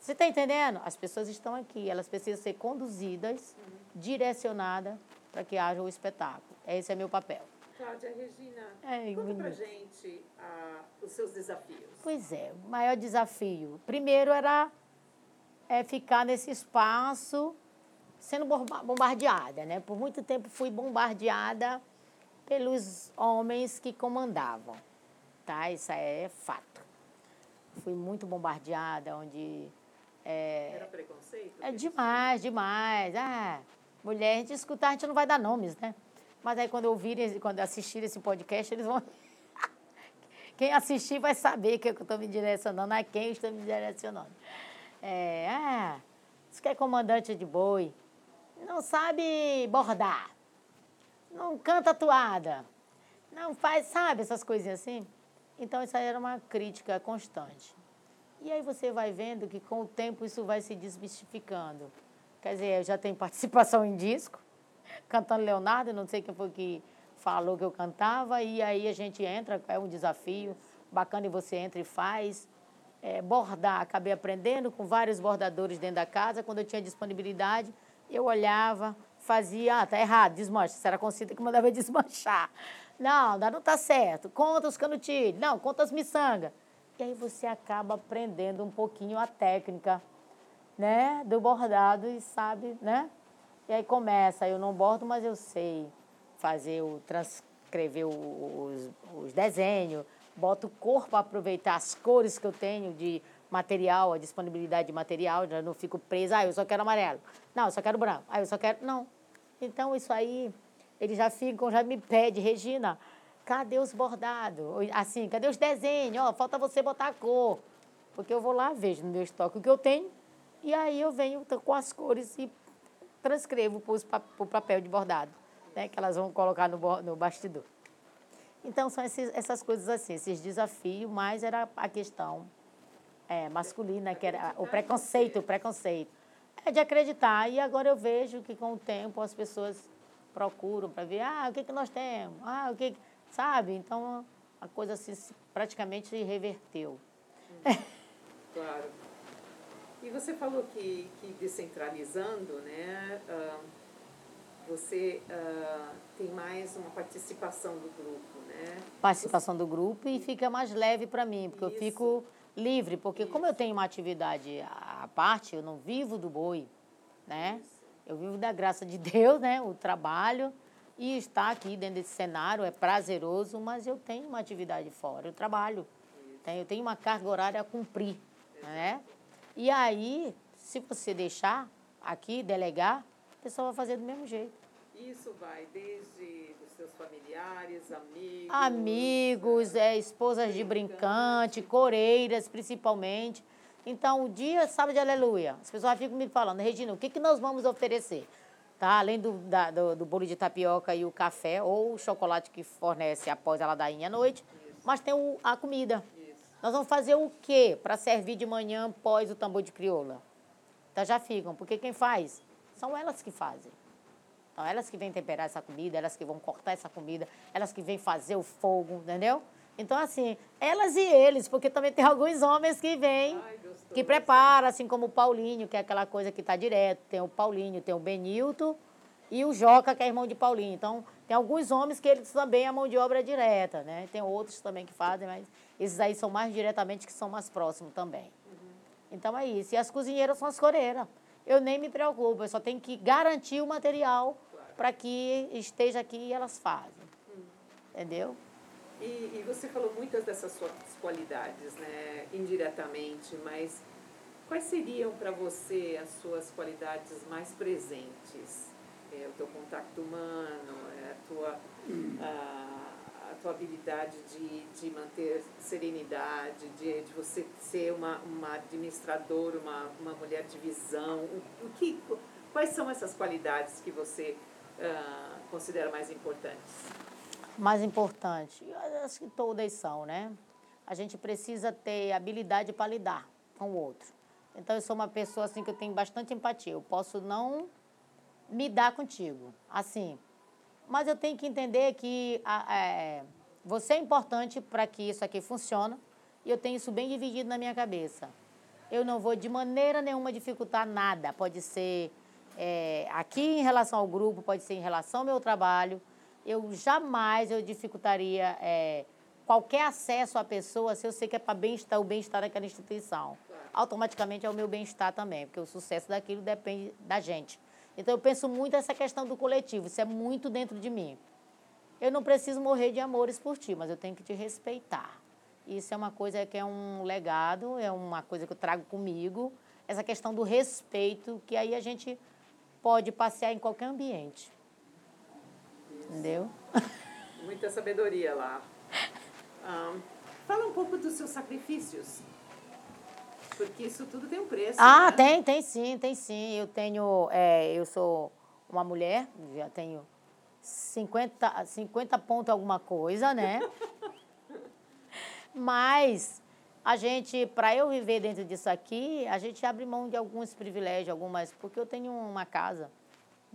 Você está entendendo? As pessoas estão aqui, elas precisam ser conduzidas, direcionadas para que haja o espetáculo. Esse é meu papel. Cláudia Regina, é, conta pra gente ah, os seus desafios. Pois é, o maior desafio. Primeiro era é, ficar nesse espaço sendo bombardeada, né? Por muito tempo fui bombardeada pelos homens que comandavam, tá? Isso é fato. Fui muito bombardeada, onde... É, Era preconceito? É demais, demais. Ah, mulher, a gente escutar, a gente não vai dar nomes, né? Mas aí quando ouvirem, quando assistirem esse podcast, eles vão. Quem assistir vai saber que eu estou me direcionando a quem eu estou me direcionando. É, ah, isso que é comandante de boi. Não sabe bordar. Não canta toada. Não faz, sabe, essas coisinhas assim. Então, isso aí era uma crítica constante. E aí você vai vendo que com o tempo isso vai se desmistificando. Quer dizer, eu já tenho participação em disco, cantando Leonardo, não sei quem foi que falou que eu cantava, e aí a gente entra, é um desafio bacana e você entra e faz. É, bordar, acabei aprendendo com vários bordadores dentro da casa, quando eu tinha disponibilidade, eu olhava, fazia, ah, tá errado, desmancha, era Concita que mandava desmanchar. Não, não tá certo, conta os canutilhos, não, conta as miçangas. E aí você acaba aprendendo um pouquinho a técnica, né, do bordado e sabe, né, e aí começa, eu não bordo, mas eu sei fazer o transcrever os, os desenhos, boto cor para aproveitar as cores que eu tenho de material, a disponibilidade de material, já não fico presa, ah, eu só quero amarelo. Não, eu só quero branco. Ah, eu só quero. Não. Então, isso aí, eles já ficam, já me pedem, Regina, cadê os bordados? Assim, cadê os desenhos? Ó, falta você botar a cor. Porque eu vou lá, vejo no meu estoque o que eu tenho, e aí eu venho com as cores e transcrevo para o papel de bordado, né, que elas vão colocar no, no bastidor. Então, são esses, essas coisas assim, esses desafios, mas era a questão é, masculina, que era o preconceito, o preconceito. É de acreditar. E agora eu vejo que com o tempo as pessoas procuram para ver, ah, o que, que nós temos? Ah, o que. Sabe? Então, a coisa assim, praticamente reverteu. Claro. E você falou que, que descentralizando, né, uh, você uh, tem mais uma participação do grupo, né? Participação do grupo e fica mais leve para mim, porque Isso. eu fico livre, porque Isso. como eu tenho uma atividade à parte, eu não vivo do boi, né? Isso. Eu vivo da graça de Deus, né? O trabalho e estar aqui dentro desse cenário é prazeroso, mas eu tenho uma atividade fora, eu trabalho, né? eu tenho uma carga horária a cumprir, né? E aí, se você deixar aqui, delegar, a pessoa vai fazer do mesmo jeito. Isso vai desde os seus familiares, amigos. Amigos, é, esposas de brincante, coreiras principalmente. Então, o dia sábado de aleluia, as pessoas ficam me falando, Regina, o que, que nós vamos oferecer? Tá? Além do, da, do, do bolo de tapioca e o café, ou o chocolate que fornece após a ladainha à noite, Isso. mas tem o, a comida. Isso. Nós vamos fazer o quê para servir de manhã após o tambor de crioula? Então já ficam, porque quem faz são elas que fazem. Então, elas que vêm temperar essa comida, elas que vão cortar essa comida, elas que vêm fazer o fogo, entendeu? Então, assim, elas e eles, porque também tem alguns homens que vêm, que preparam, assim como o Paulinho, que é aquela coisa que está direto. Tem o Paulinho, tem o Benilton e o Joca, que é irmão de Paulinho. Então, tem alguns homens que eles também a mão de obra é direta, né? Tem outros também que fazem, mas esses aí são mais diretamente, que são mais próximos também. Uhum. Então, é isso. E as cozinheiras são as coreiras. Eu nem me preocupo, eu só tenho que garantir o material para que esteja aqui e elas fazem. Uhum. Entendeu? E, e, você falou muitas dessas suas qualidades, né, indiretamente, mas quais seriam para você as suas qualidades mais presentes? É, o teu contato humano, é a, tua, a, a, tua habilidade de, de manter serenidade, de, de você ser uma, uma administradora, uma, uma mulher de visão. O, o que, quais são essas qualidades que você uh, considera mais importantes? Mais importante? Acho que todas são, né? A gente precisa ter habilidade para lidar com o outro. Então, eu sou uma pessoa assim que eu tenho bastante empatia. Eu posso não me dar contigo, assim. Mas eu tenho que entender que é, você é importante para que isso aqui funcione e eu tenho isso bem dividido na minha cabeça. Eu não vou de maneira nenhuma dificultar nada. Pode ser é, aqui em relação ao grupo, pode ser em relação ao meu trabalho eu jamais eu dificultaria é, qualquer acesso à pessoa se eu sei que é para bem-estar, o bem-estar daquela instituição. Automaticamente é o meu bem-estar também, porque o sucesso daquilo depende da gente. Então eu penso muito nessa questão do coletivo, isso é muito dentro de mim. Eu não preciso morrer de amores por ti, mas eu tenho que te respeitar. Isso é uma coisa que é um legado, é uma coisa que eu trago comigo, essa questão do respeito, que aí a gente pode passear em qualquer ambiente. Entendeu? Muita sabedoria lá. Um, fala um pouco dos seus sacrifícios. Porque isso tudo tem um preço. Ah, né? tem, tem sim, tem sim. Eu tenho. É, eu sou uma mulher, já tenho 50, 50 pontos alguma coisa, né? Mas a gente, para eu viver dentro disso aqui, a gente abre mão de alguns privilégios, algumas, porque eu tenho uma casa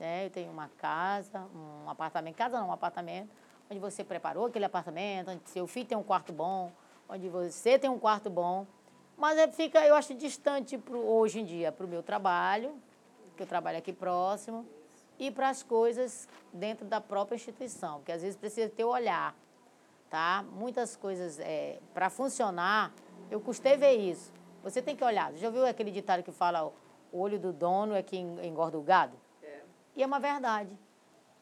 né? Eu tenho uma casa, um apartamento, casa não, um apartamento, onde você preparou aquele apartamento, onde seu filho tem um quarto bom, onde você tem um quarto bom. Mas é, fica, eu acho, distante pro, hoje em dia para o meu trabalho, que eu trabalho aqui próximo, e para as coisas dentro da própria instituição, porque às vezes precisa ter o olhar. Tá? Muitas coisas, é, para funcionar, eu custei ver isso. Você tem que olhar. Já ouviu aquele ditado que fala o olho do dono é que engorda o gado? E é uma verdade,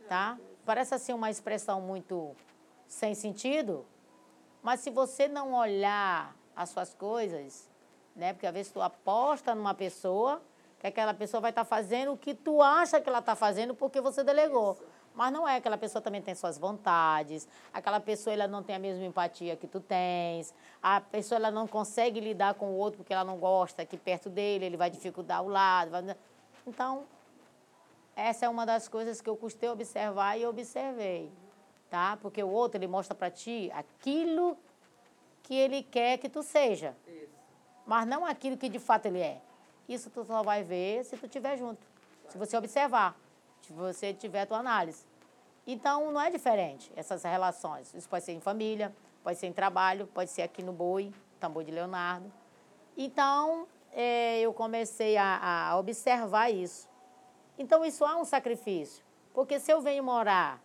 tá? Parece assim uma expressão muito sem sentido, mas se você não olhar as suas coisas, né? Porque às vezes tu aposta numa pessoa, que aquela pessoa vai estar tá fazendo o que tu acha que ela está fazendo porque você delegou. Mas não é, aquela pessoa também tem suas vontades, aquela pessoa ela não tem a mesma empatia que tu tens, a pessoa ela não consegue lidar com o outro porque ela não gosta que perto dele, ele vai dificultar o lado. Vai... Então, essa é uma das coisas que eu custei observar e observei, tá? Porque o outro, ele mostra para ti aquilo que ele quer que tu seja. Isso. Mas não aquilo que de fato ele é. Isso tu só vai ver se tu estiver junto. Se você observar, se você tiver a tua análise. Então, não é diferente essas relações. Isso pode ser em família, pode ser em trabalho, pode ser aqui no Boi, tambor de Leonardo. Então, é, eu comecei a, a observar isso. Então, isso há um sacrifício. Porque se eu venho morar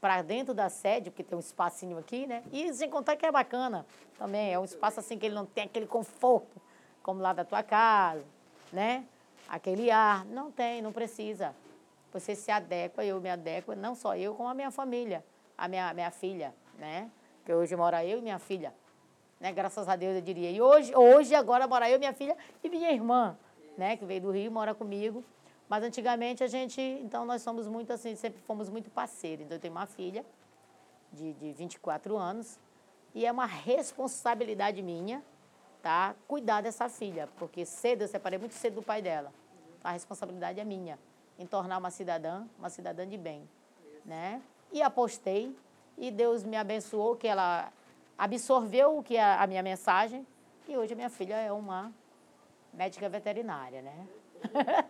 para dentro da sede, porque tem um espacinho aqui, né? E sem contar que é bacana também, é um espaço assim que ele não tem aquele conforto, como lá da tua casa, né? Aquele ar. Não tem, não precisa. Você se adequa, eu me adequo, não só eu, como a minha família, a minha, minha filha, né? Que hoje mora eu e minha filha. Né? Graças a Deus, eu diria. E hoje, hoje agora mora eu, minha filha e minha irmã, né? Que veio do Rio, mora comigo. Mas antigamente a gente, então nós somos muito assim, sempre fomos muito parceiros. Então eu tenho uma filha de, de 24 anos e é uma responsabilidade minha, tá? Cuidar dessa filha, porque cedo eu separei muito cedo do pai dela. A responsabilidade é minha em tornar uma cidadã, uma cidadã de bem, né? E apostei e Deus me abençoou que ela absorveu o que é a minha mensagem e hoje a minha filha é uma médica veterinária, né?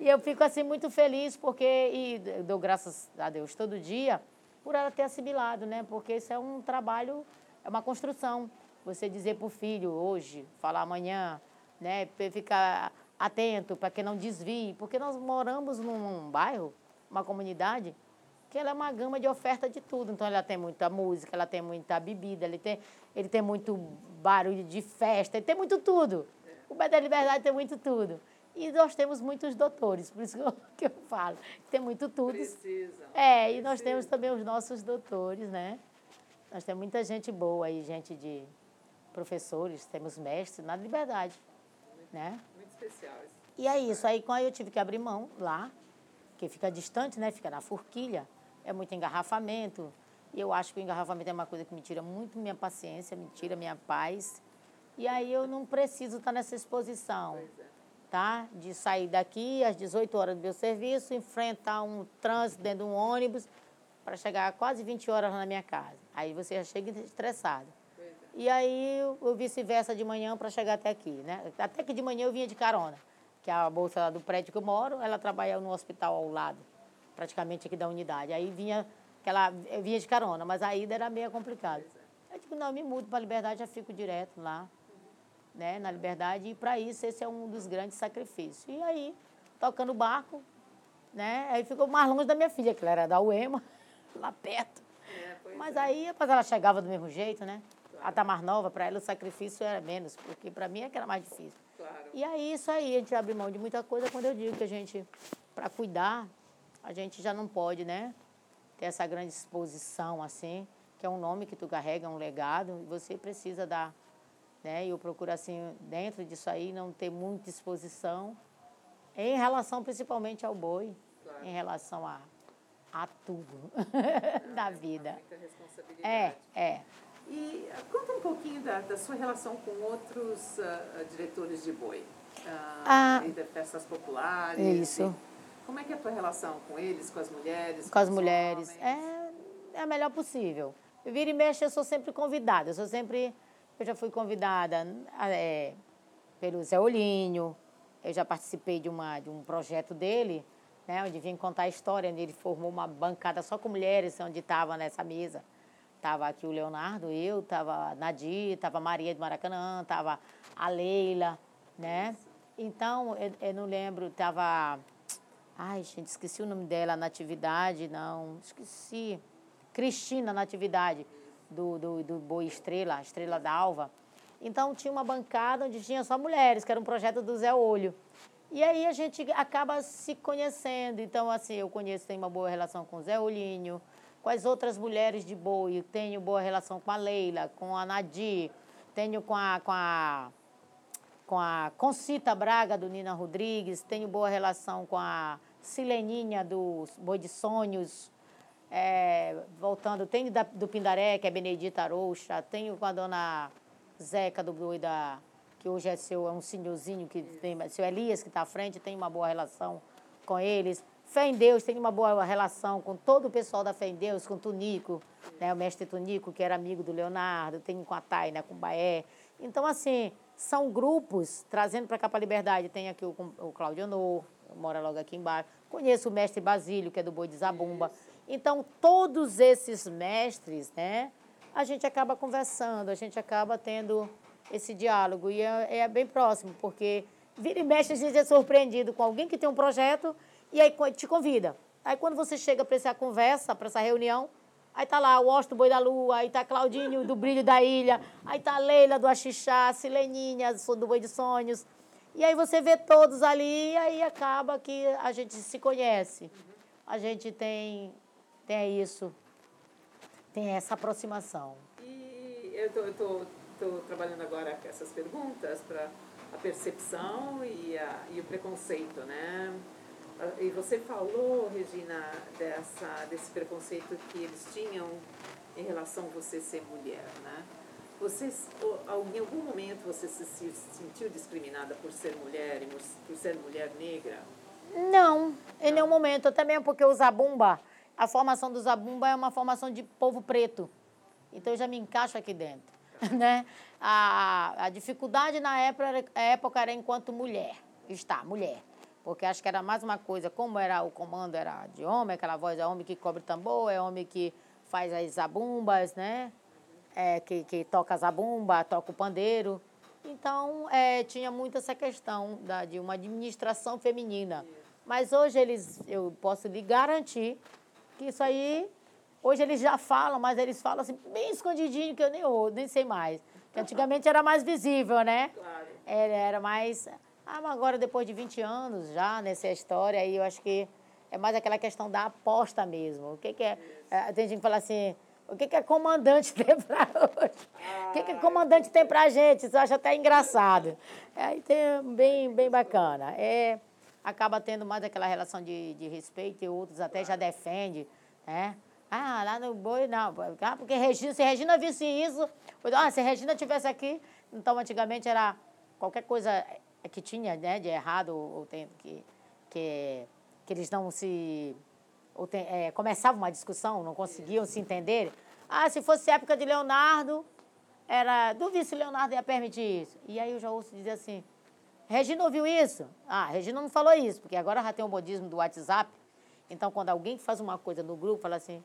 e eu fico assim muito feliz porque e dou graças a Deus todo dia por ela ter assimilado, né? Porque isso é um trabalho, é uma construção. Você dizer para o filho hoje, falar amanhã, né? Ficar atento para que não desvie, porque nós moramos num bairro, uma comunidade que ela é uma gama de oferta de tudo. Então ela tem muita música, ela tem muita bebida, ele tem, ele tem muito barulho de festa, ele tem muito tudo. O Bairro da Liberdade tem muito tudo. E nós temos muitos doutores, por isso que eu, que eu falo. Tem muito tudo. Precisa. É, e precisa. nós temos também os nossos doutores, né? Nós temos muita gente boa aí, gente de professores, temos mestres na liberdade, muito, né? Muito especial. E é isso. Aí, quando eu tive que abrir mão lá, que fica distante, né? Fica na forquilha, é muito engarrafamento. E eu acho que o engarrafamento é uma coisa que me tira muito minha paciência, me tira minha paz. E aí eu não preciso estar nessa exposição. Pois é tá? De sair daqui às 18 horas do meu serviço, enfrentar um trânsito dentro de um ônibus para chegar quase 20 horas na minha casa. Aí você já chega estressado. E aí o vice-versa de manhã para chegar até aqui, né? Até que de manhã eu vinha de carona, que é a bolsa lá do prédio que eu moro, ela trabalha no hospital ao lado, praticamente aqui da unidade. Aí vinha aquela eu vinha de carona, mas a ida era meio complicada. É. Eu digo, não, eu me mudo para a Liberdade, já fico direto lá né, na liberdade, e para isso esse é um dos grandes sacrifícios. E aí, tocando barco, né, aí ficou mais longe da minha filha, que ela era da UEMA, lá perto. É, Mas é. aí, depois ela chegava do mesmo jeito, né? Ela tá mais nova, para ela o sacrifício era menos, porque para mim é que era mais difícil. Claro. E aí, isso aí, a gente abre mão de muita coisa quando eu digo que a gente, para cuidar, a gente já não pode, né? Ter essa grande exposição, assim, que é um nome que tu carrega, um legado, e você precisa dar né? E eu procuro, assim, dentro disso aí, não ter muita exposição, em relação principalmente ao boi, Claro. em relação a, a tudo da vida. É, é. E ah, conta um pouquinho da, da sua relação com outros ah, diretores de boi. Ah, e de festas populares. isso. e como é que é a tua relação com eles, com as mulheres? Com as os mulheres. homens? É, é a melhor possível. Vira e mexe, eu sou sempre convidada. Eu sou sempre. Eu já fui convidada é, pelo Zé Olinho. Eu já participei de, uma, de um projeto dele, né, onde vim contar a história. Onde ele formou uma bancada só com mulheres, onde estava nessa mesa. Estava aqui o Leonardo, eu, estava a Nadir, estava a Maria de Maracanã, estava a Leila, né? Então, eu, eu não lembro, estava... Ai, gente, esqueci o nome dela, Natividade, não, esqueci. Cristina Natividade, do, do, do Boi Estrela, Estrela d'Alva. Então, tinha uma bancada onde tinha só mulheres, que era um projeto do Zé Olho. E aí a gente acaba se conhecendo. Então, assim, eu conheço, tenho uma boa relação com o Zé Olhinho, com as outras mulheres de boi, tenho boa relação com a Leila, com a Nadir, tenho com a, com a, com a Concita Braga, do Nina Rodrigues, tenho boa relação com a Sileninha, do Boi de Sonhos, é, voltando, tenho da, do Pindaré, que é Benedita Arouxa, tenho com a dona Zeca do Boi da que hoje é seu é um senhorzinho que tem seu Elias que está à frente tem uma boa relação com eles. Fé em Deus tem uma boa relação com todo o pessoal da Fé em Deus com o Tunico né o mestre Tunico que era amigo do Leonardo tenho com a Taina com o Baé. Então assim são grupos trazendo para cá para a Liberdade. Tem aqui o, o Claudio Honor mora logo aqui embaixo. Conheço o mestre Basílio, que é do Boi de Zabumba. Então, todos esses mestres, né, a gente acaba conversando, a gente acaba tendo esse diálogo. E é, é bem próximo, porque vira e mexe, a gente é surpreendido com alguém que tem um projeto e aí te convida. Aí quando você chega para essa conversa, para essa reunião, aí tá lá o Osto Boi da Lua, aí tá Claudinho do Brilho da Ilha, aí tá Leila do Axixá, Sileninha do Boi de Sonhos. E aí você vê todos ali e aí acaba que a gente se conhece. A gente tem, tem isso, tem essa aproximação. E eu estou trabalhando agora com essas perguntas para a percepção e, a, e o preconceito, né? E você falou, Regina, dessa, desse preconceito que eles tinham em relação a você ser mulher, né? Você, em algum momento você se sentiu discriminada por ser mulher e por ser mulher negra? Não, em nenhum momento. Até mesmo porque o Zabumba, a formação do Zabumba é uma formação de povo preto. Então eu já me encaixo aqui dentro. Né? A, a dificuldade na época, época era enquanto mulher. Está, mulher porque acho que era mais uma coisa, como era o comando era de homem, aquela voz é homem que cobre tambor, é homem que faz as zabumbas, né? É, que, que toca zabumba, toca o pandeiro. Então, é, tinha muito essa questão da, de uma administração feminina. Mas hoje eles, eu posso lhe garantir que isso aí, hoje eles já falam, mas eles falam assim, bem escondidinho, que eu nem, nem sei mais. Porque antigamente era mais visível, né? Claro. Era, era mais ah, mas agora depois de 20 anos já nessa história, aí eu acho que é mais aquela questão da aposta mesmo. O que, que é, é Tem gente que fala assim, o que, que é comandante tem para hoje? O que, que é comandante tem para a gente? Isso eu acho até engraçado. Aí tem bem, bem bacana. É, acaba tendo mais aquela relação de, de respeito e outros até já defendem, né? Ah, lá no boi, não. Ah, porque Regina, se Regina visse isso, ah, se Regina tivesse aqui, então antigamente era qualquer coisa que tinha né, de errado, ou tem, que, que, que eles não se. Ou tem, é, começava uma discussão, não conseguiam se entender. Ah, se fosse época de Leonardo, era. Duvido se Leonardo ia permitir isso. E aí eu já ouço dizer assim: Regina ouviu isso? Ah, Regina não falou isso, porque agora já tem o modismo do WhatsApp. Então, quando alguém faz uma coisa no grupo, fala assim: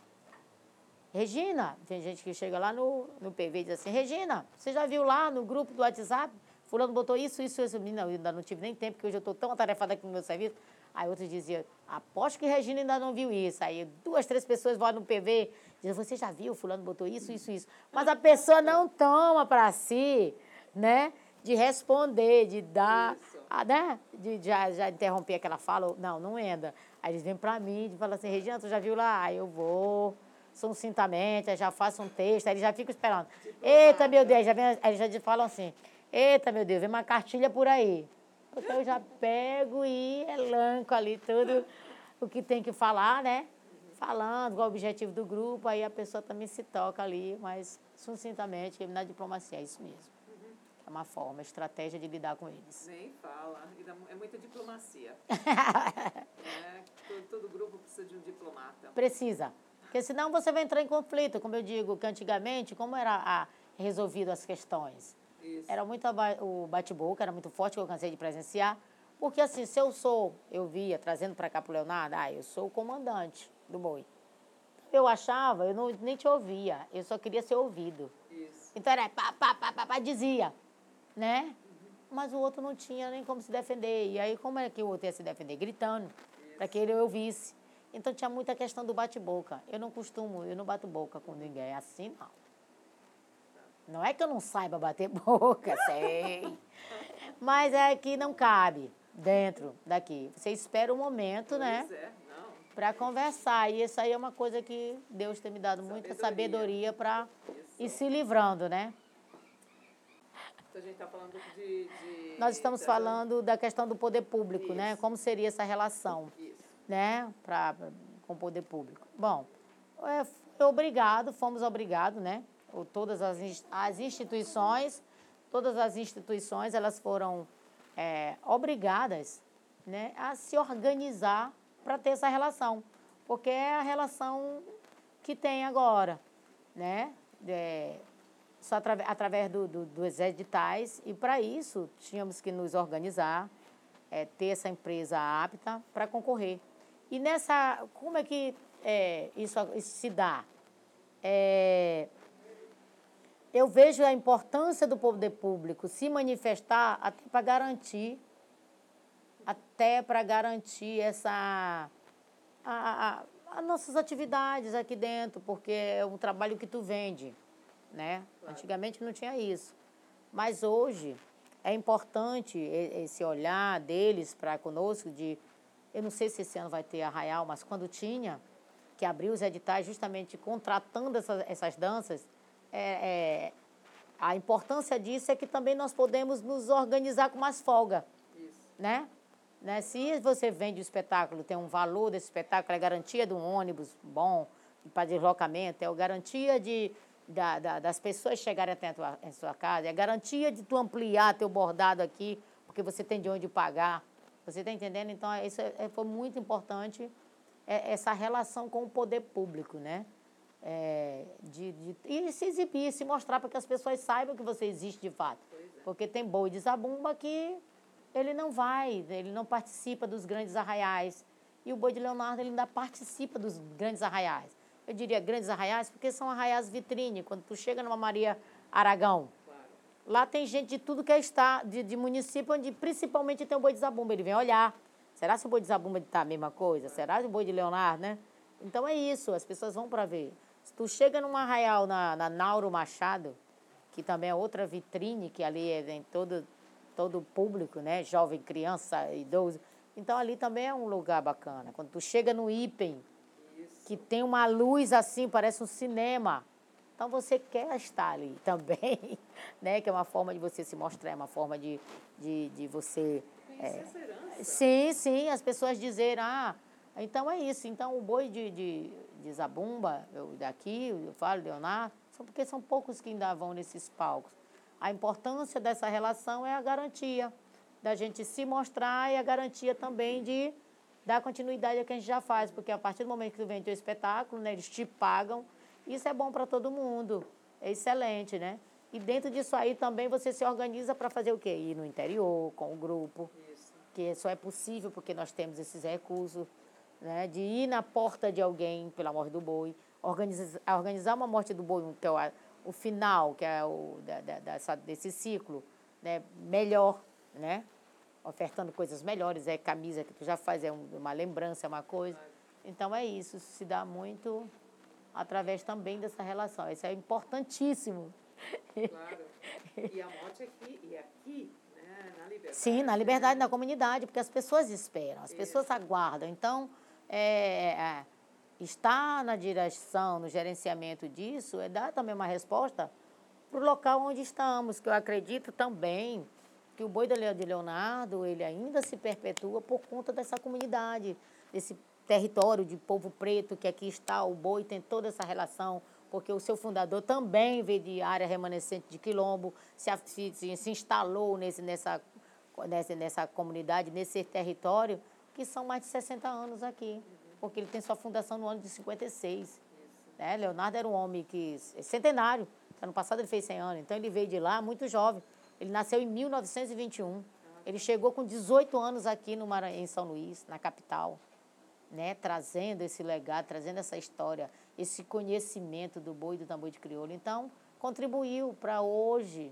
Regina, tem gente que chega lá no, no PV e diz assim: Regina, você já viu lá no grupo do WhatsApp? Fulano botou isso, isso, isso. Não, eu ainda não tive nem tempo, porque hoje eu estou tão atarefada aqui no meu serviço. Aí outros diziam, aposto que Regina ainda não viu isso. Aí duas, três pessoas vão no PV, dizem, você já viu, fulano botou isso, isso, isso. Mas a pessoa não toma para si, né? De responder, de dar, a, né? De, já, já interromper aquela fala. Não, não anda. Aí eles vêm para mim e falam assim, Regina, tu já viu lá? Aí eu vou sucintamente, já faço um texto, aí eles já ficam esperando. Eita, meu Deus, já vem, aí eles já falam assim, Eita, meu Deus, vem uma cartilha por aí. Então eu já pego e elanco ali tudo o que tem que falar, né? Falando qual o objetivo do grupo, aí a pessoa também se toca ali, mas sucintamente, na diplomacia, é isso mesmo. É uma forma, estratégia de lidar com eles. Nem fala, é muita diplomacia. é, todo, todo grupo precisa de um diplomata. Precisa. Porque senão você vai entrar em conflito, como eu digo, que antigamente, como era a, resolvido as questões? Isso. Era muito o bate-boca, era muito forte, que eu cansei de presenciar. Porque assim, se eu sou, eu via, trazendo para cá para o Leonardo, ah, eu sou o comandante do boi. Eu achava, eu não, nem te ouvia, eu só queria ser ouvido. Isso. Então era pá, pá, pá, pá, pá, dizia, né? Mas o outro não tinha nem como se defender. E aí, como é que o outro ia se defender? Gritando, para que ele ouvisse. Então tinha muita questão do bate-boca. Eu não costumo, eu não bato boca com ninguém, assim não. Não é que eu não saiba bater boca, sei. Mas é que não cabe dentro daqui. Você espera um momento, né? É, para conversar. E isso aí é uma coisa que Deus tem me dado sabedoria. muita sabedoria para ir se livrando, né? A gente está falando de, de, Nós estamos falando da questão do poder público, né? isso. né? Como seria essa relação, isso. né? Pra, com o poder público. Bom, é, obrigado, fomos obrigados, né? ou todas as, as instituições, todas as instituições elas foram é, obrigadas né, a se organizar para ter essa relação, porque é a relação que tem agora, né? É, só através, do, do, dos editais, e para isso tínhamos que nos organizar, é, ter essa empresa apta para concorrer. E nessa, como é que é, isso, isso se dá? É, eu vejo a importância do poder público se manifestar até para garantir, até para garantir essa a, a, as nossas atividades aqui dentro, porque é um trabalho que tu vende, né? Claro. Antigamente não tinha isso, mas hoje é importante esse olhar deles para conosco de eu não sei se esse ano vai ter arraial, mas quando tinha que abriu os editais justamente contratando essas, essas danças, é, é, a importância disso é que também nós podemos nos organizar com mais folga. Isso. Né? né? Se você vende o espetáculo, tem um valor desse espetáculo, é garantia de um ônibus bom para deslocamento, é garantia de, da, da, das pessoas chegarem até a, tua, a sua casa, é a garantia de tu ampliar teu bordado aqui, porque você tem de onde pagar. Você está entendendo? Então, isso é, é, foi muito importante, é, essa relação com o poder público, né? É, de, de, e se exibir, se mostrar para que as pessoas saibam que você existe de fato. É. Porque tem boi de zabumba que ele não vai, ele não participa dos grandes arraiais. E o boi de Leonardo ele ainda participa dos grandes arraiais. Eu diria grandes arraiais porque são arraiais vitrine. Quando tu chega numa Maria Aragão, lá tem gente de tudo que é estado, de, de município, onde principalmente tem o boi de zabumba. Ele vem olhar. Será se o boi de zabumba está a mesma coisa? Será o boi de Leonardo, né? Então é isso, as pessoas vão para ver. Se tu chega num arraial na, na Nauro Machado, que também é outra vitrine, que ali é em todo, todo o público, né? Jovem, criança, idoso. Então ali também é um lugar bacana. Quando tu chega no Ipen, que tem uma luz assim, parece um cinema. Então você quer estar ali também, né? Que é uma forma de você se mostrar, é uma forma de, de, de você. É, sim, sim, as pessoas dizerem, ah, então é isso. Então o boi de, de, de Zabumba, eu, daqui, eu falo, Leonardo, são porque são poucos que ainda vão nesses palcos. A importância dessa relação é a garantia da gente se mostrar e a garantia também de dar continuidade ao que a gente já faz, porque a partir do momento que tu vende o espetáculo, né, eles te pagam, isso é bom para todo mundo, é excelente, né? E dentro disso aí também você se organiza para fazer o quê? Ir no interior, com o grupo, isso. que só é possível porque nós temos esses recursos, né? De ir na porta de alguém pela morte do boi, organizar, organizar uma morte do boi, que é o, o final, que é o da, da, dessa, desse ciclo, né? melhor, né? Ofertando coisas melhores, é camisa que tu já faz, é uma lembrança, é uma coisa. Então é isso, se dá muito através também dessa relação. Isso é importantíssimo. Claro. E a morte aqui, e aqui, né, na liberdade. Sim, na liberdade, na comunidade, porque as pessoas esperam, as pessoas aguardam. Então, é, é está na direção, no gerenciamento disso, é dar também uma resposta para o local onde estamos, que eu acredito também que o boi de Leonardo, ele ainda se perpetua por conta dessa comunidade, desse território de povo preto que aqui está, o boi tem toda essa relação, porque o seu fundador também veio de área remanescente de Quilombo, se, se, se instalou nesse, nessa, nessa, nessa comunidade, nesse território, que são mais de 60 anos aqui porque ele tem sua fundação no ano de 56. Né? Leonardo era um homem que é centenário. Ano passado ele fez 100 anos, então ele veio de lá muito jovem. Ele nasceu em 1921. Ele chegou com 18 anos aqui no Maranhão, em São Luís, na capital, né? trazendo esse legado, trazendo essa história, esse conhecimento do boi do tambor de crioulo. Então, contribuiu para hoje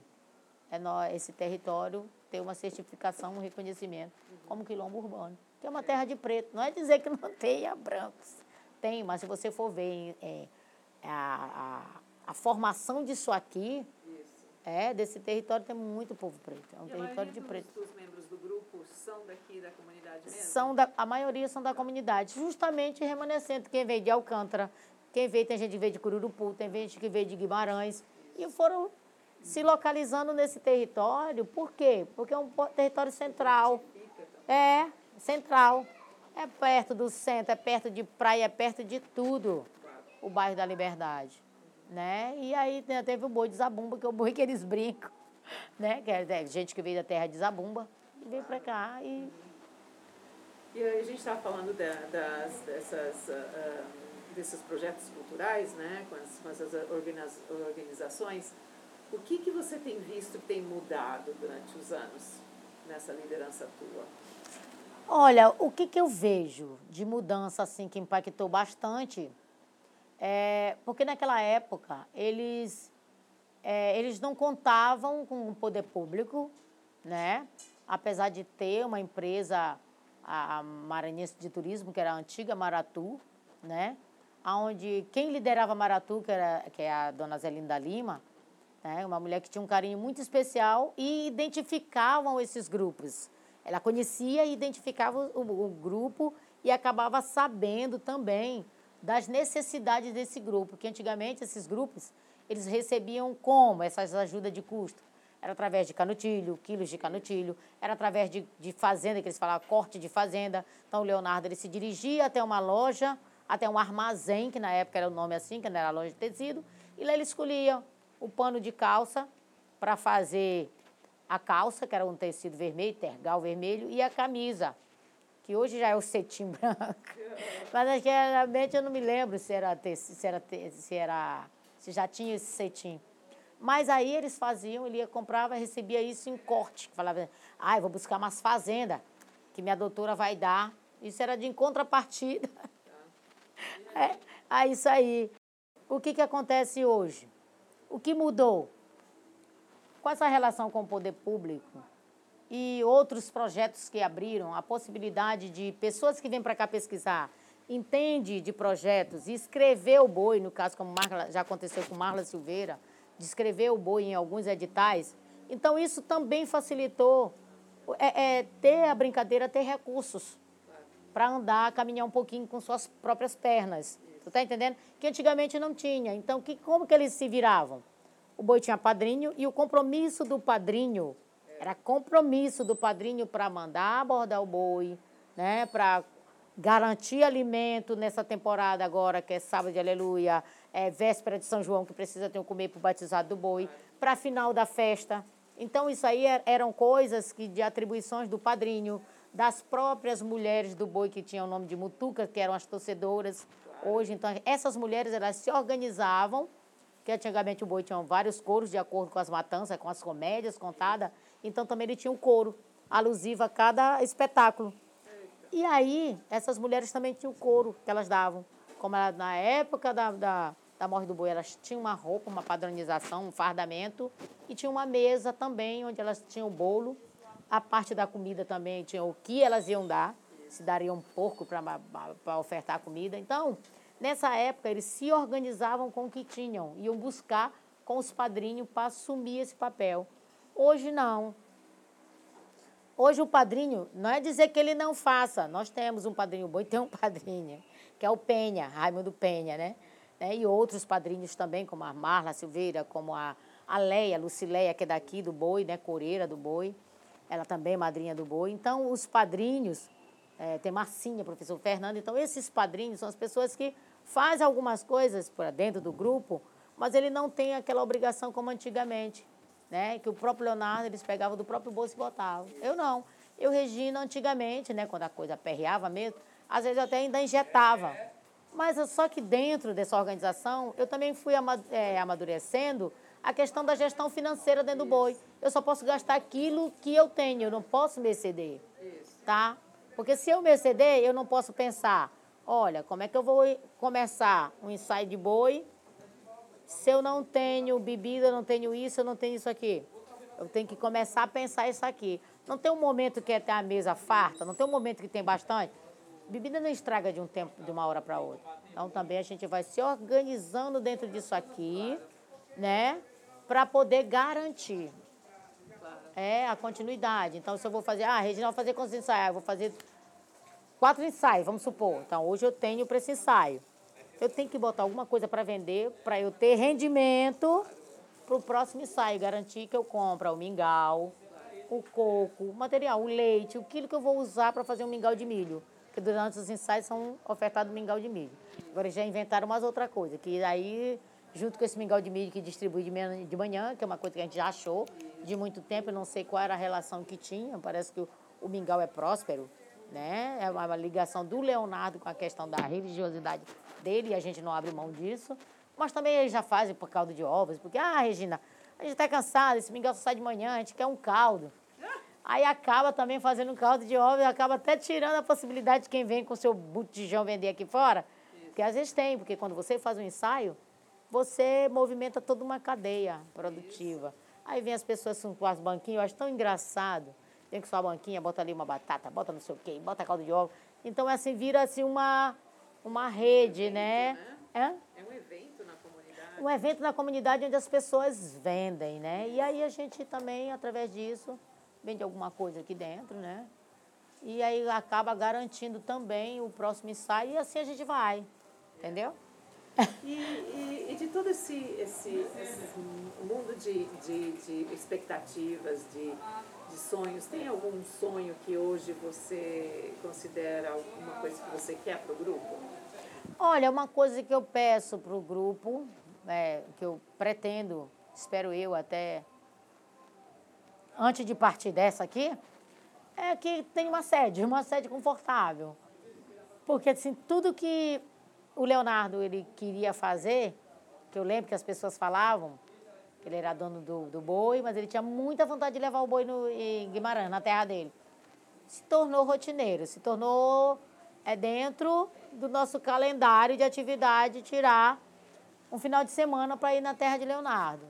é, esse território ter uma certificação, um reconhecimento como quilombo urbano que é uma terra de preto. Não é dizer que não tenha brancos. Tem, mas se você for ver é, a, a, a, formação disso aqui. É desse território tem muito povo preto. É um e território de preto. Os membros do grupo são daqui da comunidade mesmo? São da, a maioria são da comunidade, justamente remanescente. Quem veio de Alcântara, quem veio, tem gente que veio de Cururupu, tem gente que veio de Guimarães. E foram se localizando nesse território. Por quê? Porque é um território central. É, central. É perto do centro, é perto de praia, é perto de tudo. O bairro da Liberdade. Né? E aí né, teve o boi de Zabumba, que é o boi que eles brincam. Né? Que é, é gente que veio da terra de Zabumba e veio para cá e. E a gente estava falando de, das, dessas, uh, desses projetos culturais, né? com, as, com essas organizações. O que, que você tem visto que tem mudado durante os anos nessa liderança tua? Olha, o que, que eu vejo de mudança assim que impactou bastante é porque naquela época eles, é, eles não contavam com o poder público, né? Apesar de ter uma empresa, a Maranhense de Turismo, que era a antiga Maratu, né? Onde quem liderava Maratu, que, era, que é a dona Zelinda Lima, né? uma mulher que tinha um carinho muito especial e identificavam esses grupos. Ela conhecia e identificava o, o grupo e acabava sabendo também das necessidades desse grupo, que antigamente esses grupos eles recebiam como essas ajudas de custo? Era através de canutilho, quilos de canutilho, era através de, de fazenda, que eles falavam corte de fazenda. Então o Leonardo ele se dirigia até uma loja, até um armazém, que na época era o nome assim, que não era loja de tecido, e lá ele escolhia o pano de calça para fazer a calça, que era um tecido vermelho, tergal vermelho, e a camisa, que hoje já é o cetim branco. Mas antigamente eu não me lembro se era, se era, se era se já tinha esse cetim. Mas aí eles faziam, ele ia, comprava, recebia isso em corte. Falava, ah, vou buscar umas fazendas que minha doutora vai dar. Isso era de contrapartida. É, é isso aí. O que, que acontece hoje? O que mudou? com essa relação com o poder público e outros projetos que abriram, a possibilidade de pessoas que vêm para cá pesquisar, entende de projetos e escrever o boi, no caso como Marla, já aconteceu com Marla Silveira, de escrever o boi em alguns editais. Então, isso também facilitou é, é, ter a brincadeira, ter recursos para andar, caminhar um pouquinho com suas próprias pernas. Tu está entendendo? Que antigamente não tinha. Então, que, como que eles se viravam? o boi tinha padrinho e o compromisso do padrinho era compromisso do padrinho para mandar abordar o boi, né, para garantir alimento nessa temporada agora, que é sábado de aleluia, é véspera de São João, que precisa ter um comer para o batizado do boi, para final da festa. Então, isso aí er, eram coisas que de atribuições do padrinho, das próprias mulheres do boi que tinham o nome de mutuca, que eram as torcedoras. Hoje, então, essas mulheres elas se organizavam que antigamente o boi tinha vários coros de acordo com as matanças, com as comédias contadas, então também ele tinha um coro alusivo a cada espetáculo. E aí, essas mulheres também tinham couro que elas davam. Como na época da, da, da morte do boi, elas tinham uma roupa, uma padronização, um fardamento, e tinha uma mesa também, onde elas tinham o bolo. A parte da comida também tinha o que elas iam dar, se dariam um porco para ofertar comida. Então, Nessa época, eles se organizavam com o que tinham, iam buscar com os padrinhos para assumir esse papel. Hoje, não. Hoje, o padrinho, não é dizer que ele não faça. Nós temos um padrinho boi, tem um padrinho, que é o Penha, Raimundo Penha, né? né? E outros padrinhos também, como a Marla Silveira, como a, a Leia, Lucileia, que é daqui do boi, né? Coreira do boi. Ela também é madrinha do boi. Então, os padrinhos é, tem Marcinha, professor Fernando. Então, esses padrinhos são as pessoas que fazem algumas coisas para dentro do grupo, mas ele não tem aquela obrigação como antigamente, né? Que o próprio Leonardo, eles pegavam do próprio bolso e botavam. Eu não. Eu, Regina, antigamente, né, quando a coisa aperreava mesmo, às vezes eu até ainda injetava. Mas só que dentro dessa organização, eu também fui é, amadurecendo a questão da gestão financeira dentro do boi. Eu só posso gastar aquilo que eu tenho, eu não posso me exceder. Tá? Porque se eu me exceder, eu não posso pensar, olha, como é que eu vou começar um ensaio de boi se eu não tenho bebida, não tenho isso, eu não tenho isso aqui? Eu tenho que começar a pensar isso aqui. Não tem um momento que é ter a mesa farta, não tem um momento que tem bastante. Bebida não estraga de um tempo, de uma hora para outra. Então também a gente vai se organizando dentro disso aqui, né? Para poder garantir é a continuidade. Então, se eu vou fazer, ah, Regina, vou fazer quantos ensaios? Eu vou fazer quatro ensaios, vamos supor. Então, hoje eu tenho para esse ensaio. Eu tenho que botar alguma coisa para vender, para eu ter rendimento para o próximo ensaio. Garantir que eu compro o mingau, o coco, o material, o leite, o quilo que eu vou usar para fazer um mingau de milho. Porque durante os ensaios são ofertados mingau de milho. Agora já inventaram umas outra coisa, que aí junto com esse mingau de milho que distribui de manhã, de manhã, que é uma coisa que a gente já achou de muito tempo, eu não sei qual era a relação que tinha, parece que o, o mingau é próspero, né? É uma, ligação do Leonardo com a questão da religiosidade dele, e a gente não abre mão disso. Mas também eles já fazem por caldo de ovos, porque, ah, Regina, a gente está cansado, esse mingau só sai de manhã, a gente quer um caldo. Aí acaba também fazendo um caldo de obra, acaba até tirando a possibilidade de quem vem com seu botijão vender aqui fora. Isso. Porque às vezes tem, porque quando você faz um ensaio, você movimenta toda uma cadeia produtiva. Isso. Aí vem as pessoas com as banquinhas, eu acho tão engraçado. Tem que sua banquinha, bota ali uma batata, bota não sei o quê, bota caldo de ovo. Então, assim, vira assim uma, uma rede, um né? evento, né? É? é um evento na comunidade. Um evento na comunidade onde as pessoas vendem, né? E aí a gente também, através disso, vende alguma coisa aqui dentro, né? E aí acaba garantindo também o próximo ensaio e assim a gente vai, entendeu? E, e, e de todo esse, esse, esse mundo de, de, de expectativas, de, de sonhos, tem algum sonho que hoje você considera alguma coisa que você quer para o grupo? Olha, uma coisa que eu peço para o grupo, é, que eu pretendo, espero eu até antes de partir dessa aqui, é que tem uma sede, uma sede confortável. Porque, assim, tudo que o Leonardo ele queria fazer, que eu lembro que as pessoas falavam, ele era dono do, do boi, mas ele tinha muita vontade de levar o boi no, em Guimarães, na terra dele. Se tornou rotineiro, se tornou é dentro do nosso calendário de atividade tirar um final de semana para ir na terra de Leonardo.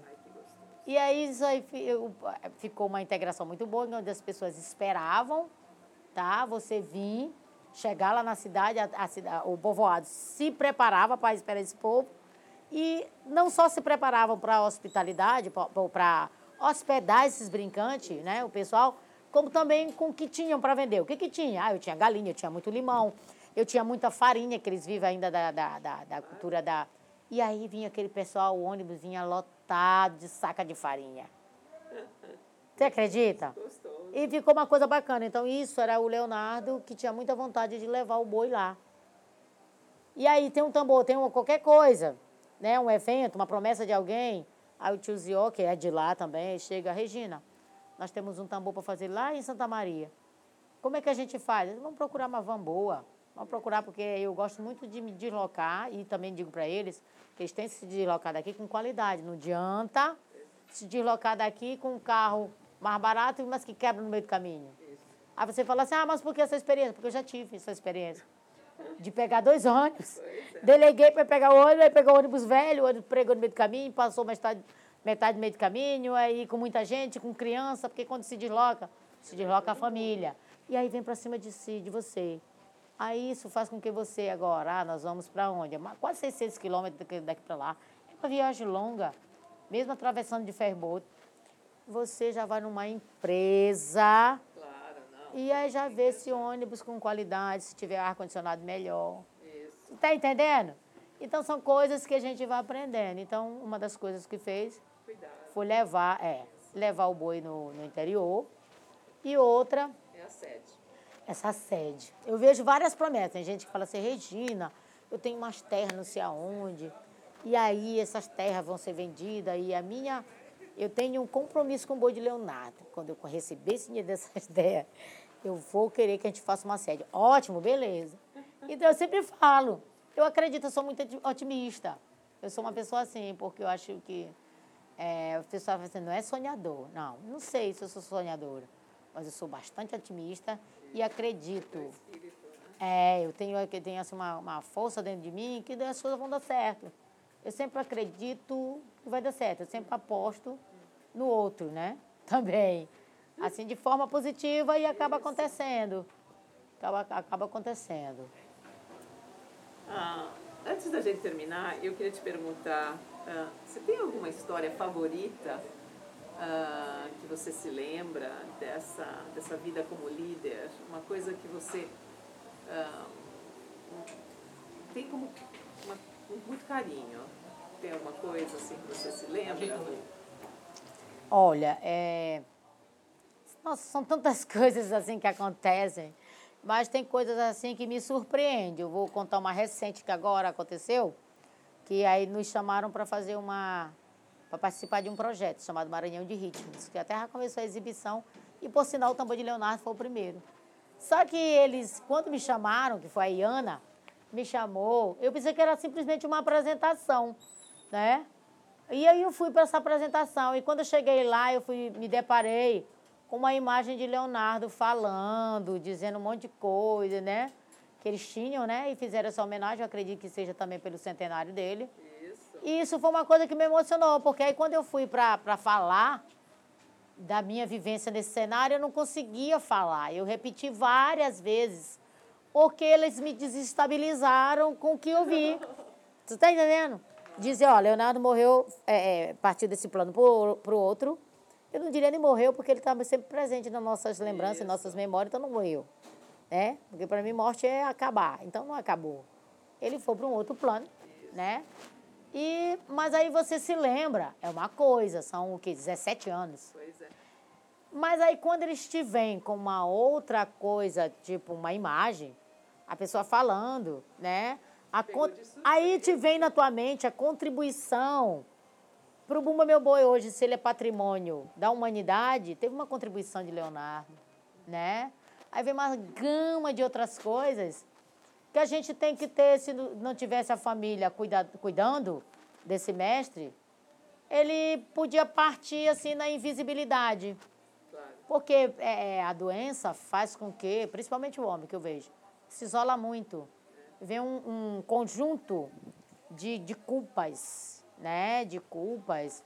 E aí isso aí ficou uma integração muito boa, onde as pessoas esperavam, tá? Você vir, chegar lá na cidade, a, a, o povoado se preparava para esperar esse povo. E não só se preparavam para a hospitalidade, para hospedar esses brincantes, né? O pessoal, como também com o que tinham para vender. O que, que tinha? Ah, eu tinha galinha, eu tinha muito limão, eu tinha muita farinha, que eles vivem ainda da, da, da, da cultura da. E aí vinha aquele pessoal, o ônibus vinha lotado de saca de farinha. Você acredita? Gostoso. E ficou uma coisa bacana. Então, isso era o Leonardo que tinha muita vontade de levar o boi lá. E aí tem um tambor, tem uma, qualquer coisa, né? Um evento, uma promessa de alguém. Aí o tio Zio, que é de lá também, chega, Regina, nós temos um tambor para fazer lá em Santa Maria. Como é que a gente faz? Vamos procurar uma van boa. Vamos procurar, porque eu gosto muito de me deslocar e também digo para eles que eles têm que se deslocar daqui com qualidade. Não adianta se deslocar daqui com um carro mais barato, mas que quebra no meio do caminho. Aí você fala assim, ah, mas por que essa experiência? Porque eu já tive essa experiência. De pegar dois ônibus. É. Deleguei para pegar o ônibus, aí pegou o ônibus velho, o ônibus pregou no meio do caminho, passou metade, metade do meio do caminho, aí com muita gente, com criança, porque quando se desloca, se desloca a família. E aí vem para cima de si, de você. Aí isso faz com que você agora, ah, nós vamos para onde? Quase 600 quilômetros daqui, daqui para lá. É uma viagem longa, mesmo atravessando de ferbote. Você já vai numa empresa. E aí já vê esse ônibus com qualidade, se tiver ar-condicionado melhor. Isso. Está entendendo? Então são coisas que a gente vai aprendendo. Então, uma das coisas que fez Cuidado. foi levar, é, levar o boi no, no interior. E outra. É a sede essa sede. Eu vejo várias promessas. Tem gente que fala assim, Regina, eu tenho umas terras não sei aonde, e aí essas terras vão ser vendidas, e a minha. Eu tenho um compromisso com o boi de Leonardo. Quando eu receber esse dinheiro dessas terras, eu vou querer que a gente faça uma sede. Ótimo, beleza. Então eu sempre falo, eu acredito, eu sou muito otimista. Eu sou uma pessoa assim, porque eu acho que é, o pessoal fala assim, não é sonhador. Não, não sei se eu sou sonhadora, mas eu sou bastante otimista e acredito. É, eu tenho, eu tenho assim, uma, uma força dentro de mim que as coisas vão dar certo. Eu sempre acredito que vai dar certo. Eu sempre aposto no outro, né? Também. Assim, de forma positiva e acaba acontecendo. Acaba, acaba acontecendo. Ah, antes da gente terminar, eu queria te perguntar, ah, você tem alguma história favorita uh, que você se lembra dessa, dessa vida como líder? Uma coisa que você uh, tem como uma, muito carinho? Tem alguma coisa assim que você se lembra? Olha, é... Nossa, são tantas coisas assim que acontecem, mas tem coisas assim que me surpreendem. Eu vou contar uma recente que agora aconteceu, que aí nos chamaram para fazer uma para participar de um projeto chamado Maranhão de Ritmos, que até já começou a exibição e, por sinal, o tambor de Leonardo foi o primeiro. Só que eles, quando me chamaram, que foi a Iana, me chamou, eu pensei que era simplesmente uma apresentação, né? E aí eu fui para essa apresentação e quando eu cheguei lá, eu fui, me deparei uma imagem de Leonardo falando, dizendo um monte de coisa, né? Que eles tinham, né? E fizeram essa homenagem, eu acredito que seja também pelo centenário dele. Isso. E isso foi uma coisa que me emocionou, porque aí quando eu fui para falar da minha vivência nesse cenário, eu não conseguia falar. Eu repeti várias vezes, porque eles me desestabilizaram com o que eu vi. Você está entendendo? Dizer, ó, Leonardo morreu, é, é, partiu desse plano para o outro. Eu não diria nem morreu, porque ele estava sempre presente nas nossas lembranças, Isso. nossas memórias, então não morreu. Né? Porque para mim morte é acabar, então não acabou. Ele foi para um outro plano, Isso. né? E, mas aí você se lembra, é uma coisa, são o quê? 17 anos. Pois é. Mas aí quando eles te vêm com uma outra coisa, tipo uma imagem, a pessoa falando, né? Con... Aí te vem na tua mente a contribuição para o Bumba Meu Boi hoje, se ele é patrimônio da humanidade, teve uma contribuição de Leonardo, né? Aí vem uma gama de outras coisas que a gente tem que ter, se não tivesse a família cuida, cuidando desse mestre, ele podia partir assim na invisibilidade. Porque é, a doença faz com que, principalmente o homem que eu vejo, se isola muito vem um, um conjunto de, de culpas, né? De culpas,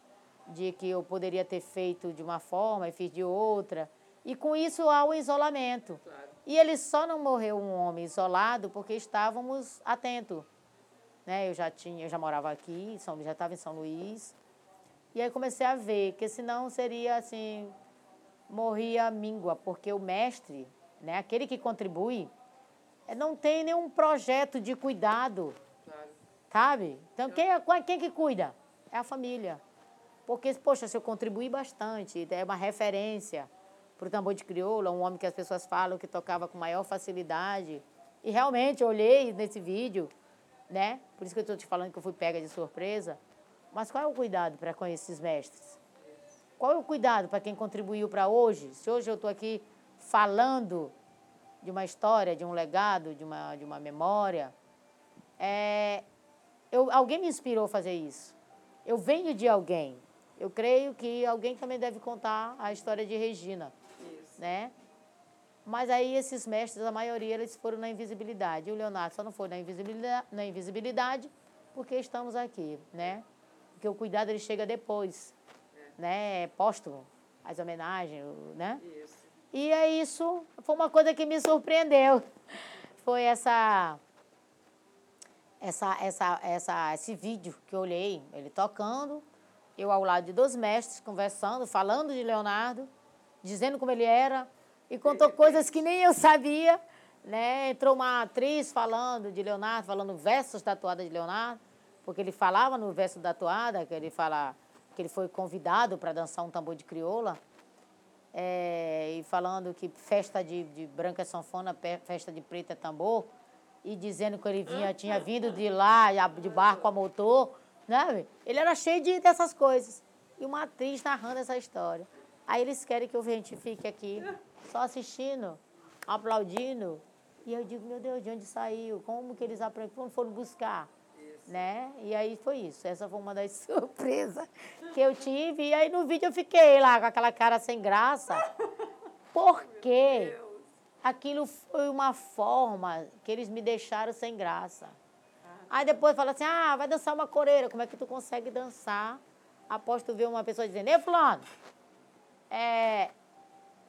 de que eu poderia ter feito de uma forma e fiz de outra. E com isso há o isolamento. Claro. E ele só não morreu um homem isolado porque estávamos atentos. Né? Eu já tinha, eu já morava aqui, já estava em São Luís. E aí comecei a ver que senão seria assim, morria míngua, porque o mestre, né, aquele que contribui, é, não tem nenhum projeto de cuidado. Sabe? Então, quem, é, quem que cuida? É a família. Porque, poxa, se eu contribuir bastante, é uma referência para o tambor de crioula, um homem que as pessoas falam que tocava com maior facilidade. E realmente, eu olhei nesse vídeo, né? Por isso que eu estou te falando que eu fui pega de surpresa. Mas qual é o cuidado para com esses mestres? Qual é o cuidado para quem contribuiu para hoje? Se hoje eu estou aqui falando de uma história, de um legado, de uma, de uma memória. É, eu, alguém me inspirou a fazer isso. Eu venho de alguém. Eu creio que alguém também deve contar a história de Regina. Isso. Né? Mas aí esses mestres, a maioria, eles foram na invisibilidade. E o Leonardo só não foi na invisibilidade, na invisibilidade porque estamos aqui, né? Porque o cuidado ele chega depois, é. né? É póstumo, as homenagens, né? Isso. E é isso, foi uma coisa que me surpreendeu. Foi essa essa, essa, essa, esse vídeo que eu olhei, ele tocando, eu ao lado de dois mestres, conversando, falando de Leonardo, dizendo como ele era, e contou coisas que nem eu sabia. Né? Entrou uma atriz falando de Leonardo, falando versos da toada de Leonardo, porque ele falava no verso da toada, que ele fala que ele foi convidado para dançar um tambor de crioula é, e falando que festa de, de branca sanfona, festa de preta é tambor, e dizendo que ele vinha, tinha vindo de lá, de barco a motor, né? Ele era cheio de, dessas coisas. E uma atriz narrando essa história. Aí eles querem que a gente fique aqui só assistindo, aplaudindo. E eu digo, meu Deus, de onde saiu? Como que eles aprenderam? Como foram buscar? né? E aí foi isso. Essa foi uma das surpresas que eu tive. E aí no vídeo eu fiquei lá com aquela cara sem graça. Porque aquilo foi uma forma que eles me deixaram sem graça. Aí depois fala assim: ah, vai dançar uma coreira. Como é que tu consegue dançar após tu ver uma pessoa dizendo: ei, Fulano, é,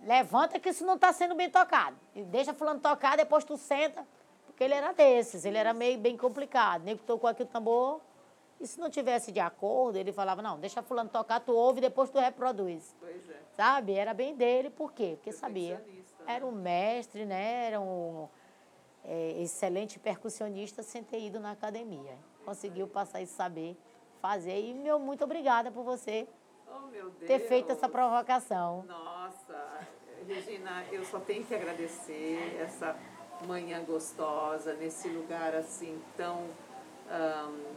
levanta que isso não está sendo bem tocado. E deixa Fulano tocar, depois tu senta. Porque ele era desses, ele era meio bem complicado. Nem tocou aqui o tambor. E se não tivesse de acordo, ele falava, não, deixa fulano tocar, tu ouve e depois tu reproduz. Pois é. Sabe? Era bem dele, por quê? Porque sabia. Era um mestre, né? Era um é, excelente percussionista sem ter ido na academia. Conseguiu passar esse saber fazer. E, meu, muito obrigada por você oh, ter feito essa provocação. Nossa, Regina, eu só tenho que agradecer essa manhã gostosa, nesse lugar assim tão, um,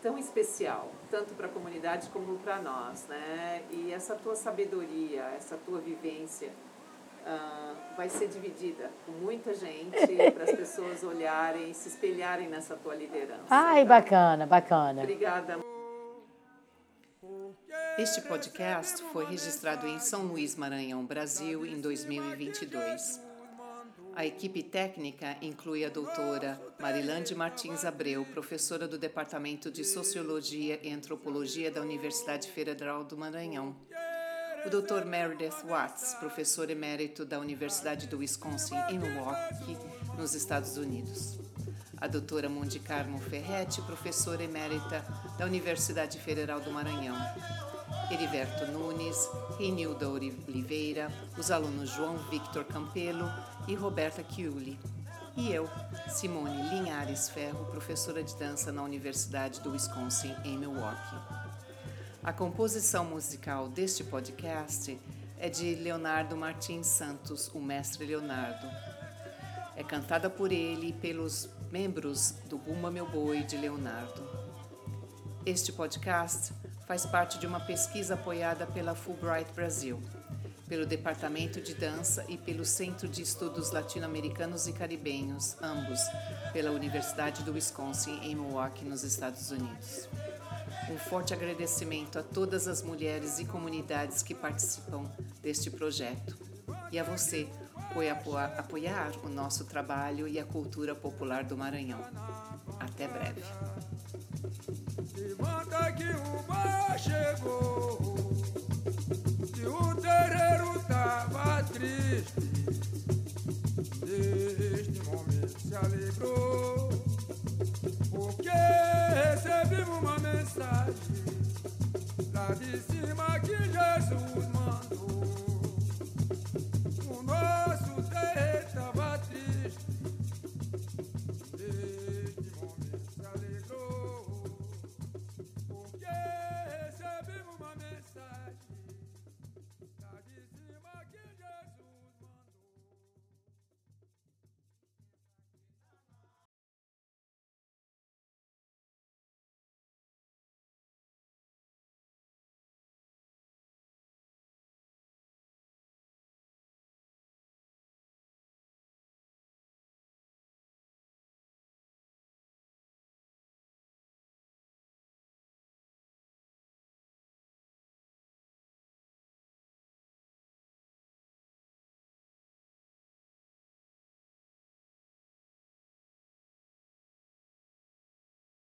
tão especial, tanto para a comunidade como para nós, né? E essa tua sabedoria, essa tua vivência uh, vai ser dividida com muita gente para as pessoas olharem e se espelharem nessa tua liderança. Ai, tá? bacana, bacana. Obrigada. Este podcast foi registrado em São Luís, Maranhão, Brasil, em 2022. A equipe técnica inclui a doutora Marilande Martins Abreu, professora do Departamento de Sociologia e Antropologia da Universidade Federal do Maranhão. O Dr. Meredith Watts, professor emérito da Universidade do Wisconsin em Milwaukee, nos Estados Unidos. A doutora Mundi Carmo Ferretti, professora emérita da Universidade Federal do Maranhão. Heriberto Nunes, Renilda Oliveira, os alunos João Victor Campelo e Roberta Chiuli. E eu, Simone Linhares Ferro, professora de dança na Universidade do Wisconsin, em Milwaukee. A composição musical deste podcast é de Leonardo Martins Santos, o mestre Leonardo. É cantada por ele e pelos membros do Bumba Meu Boi de Leonardo. Este podcast faz parte de uma pesquisa apoiada pela Fulbright Brasil, pelo Departamento de Dança e pelo Centro de Estudos Latino-Americanos e Caribenhos, ambos pela Universidade do Wisconsin, em Milwaukee, nos Estados Unidos. Um forte agradecimento a todas as mulheres e comunidades que participam deste projeto e a você por apoiar o nosso trabalho e a cultura popular do Maranhão. Até breve. Momento se alegrou, porque recebemos uma mensagem lá de cima que Jesus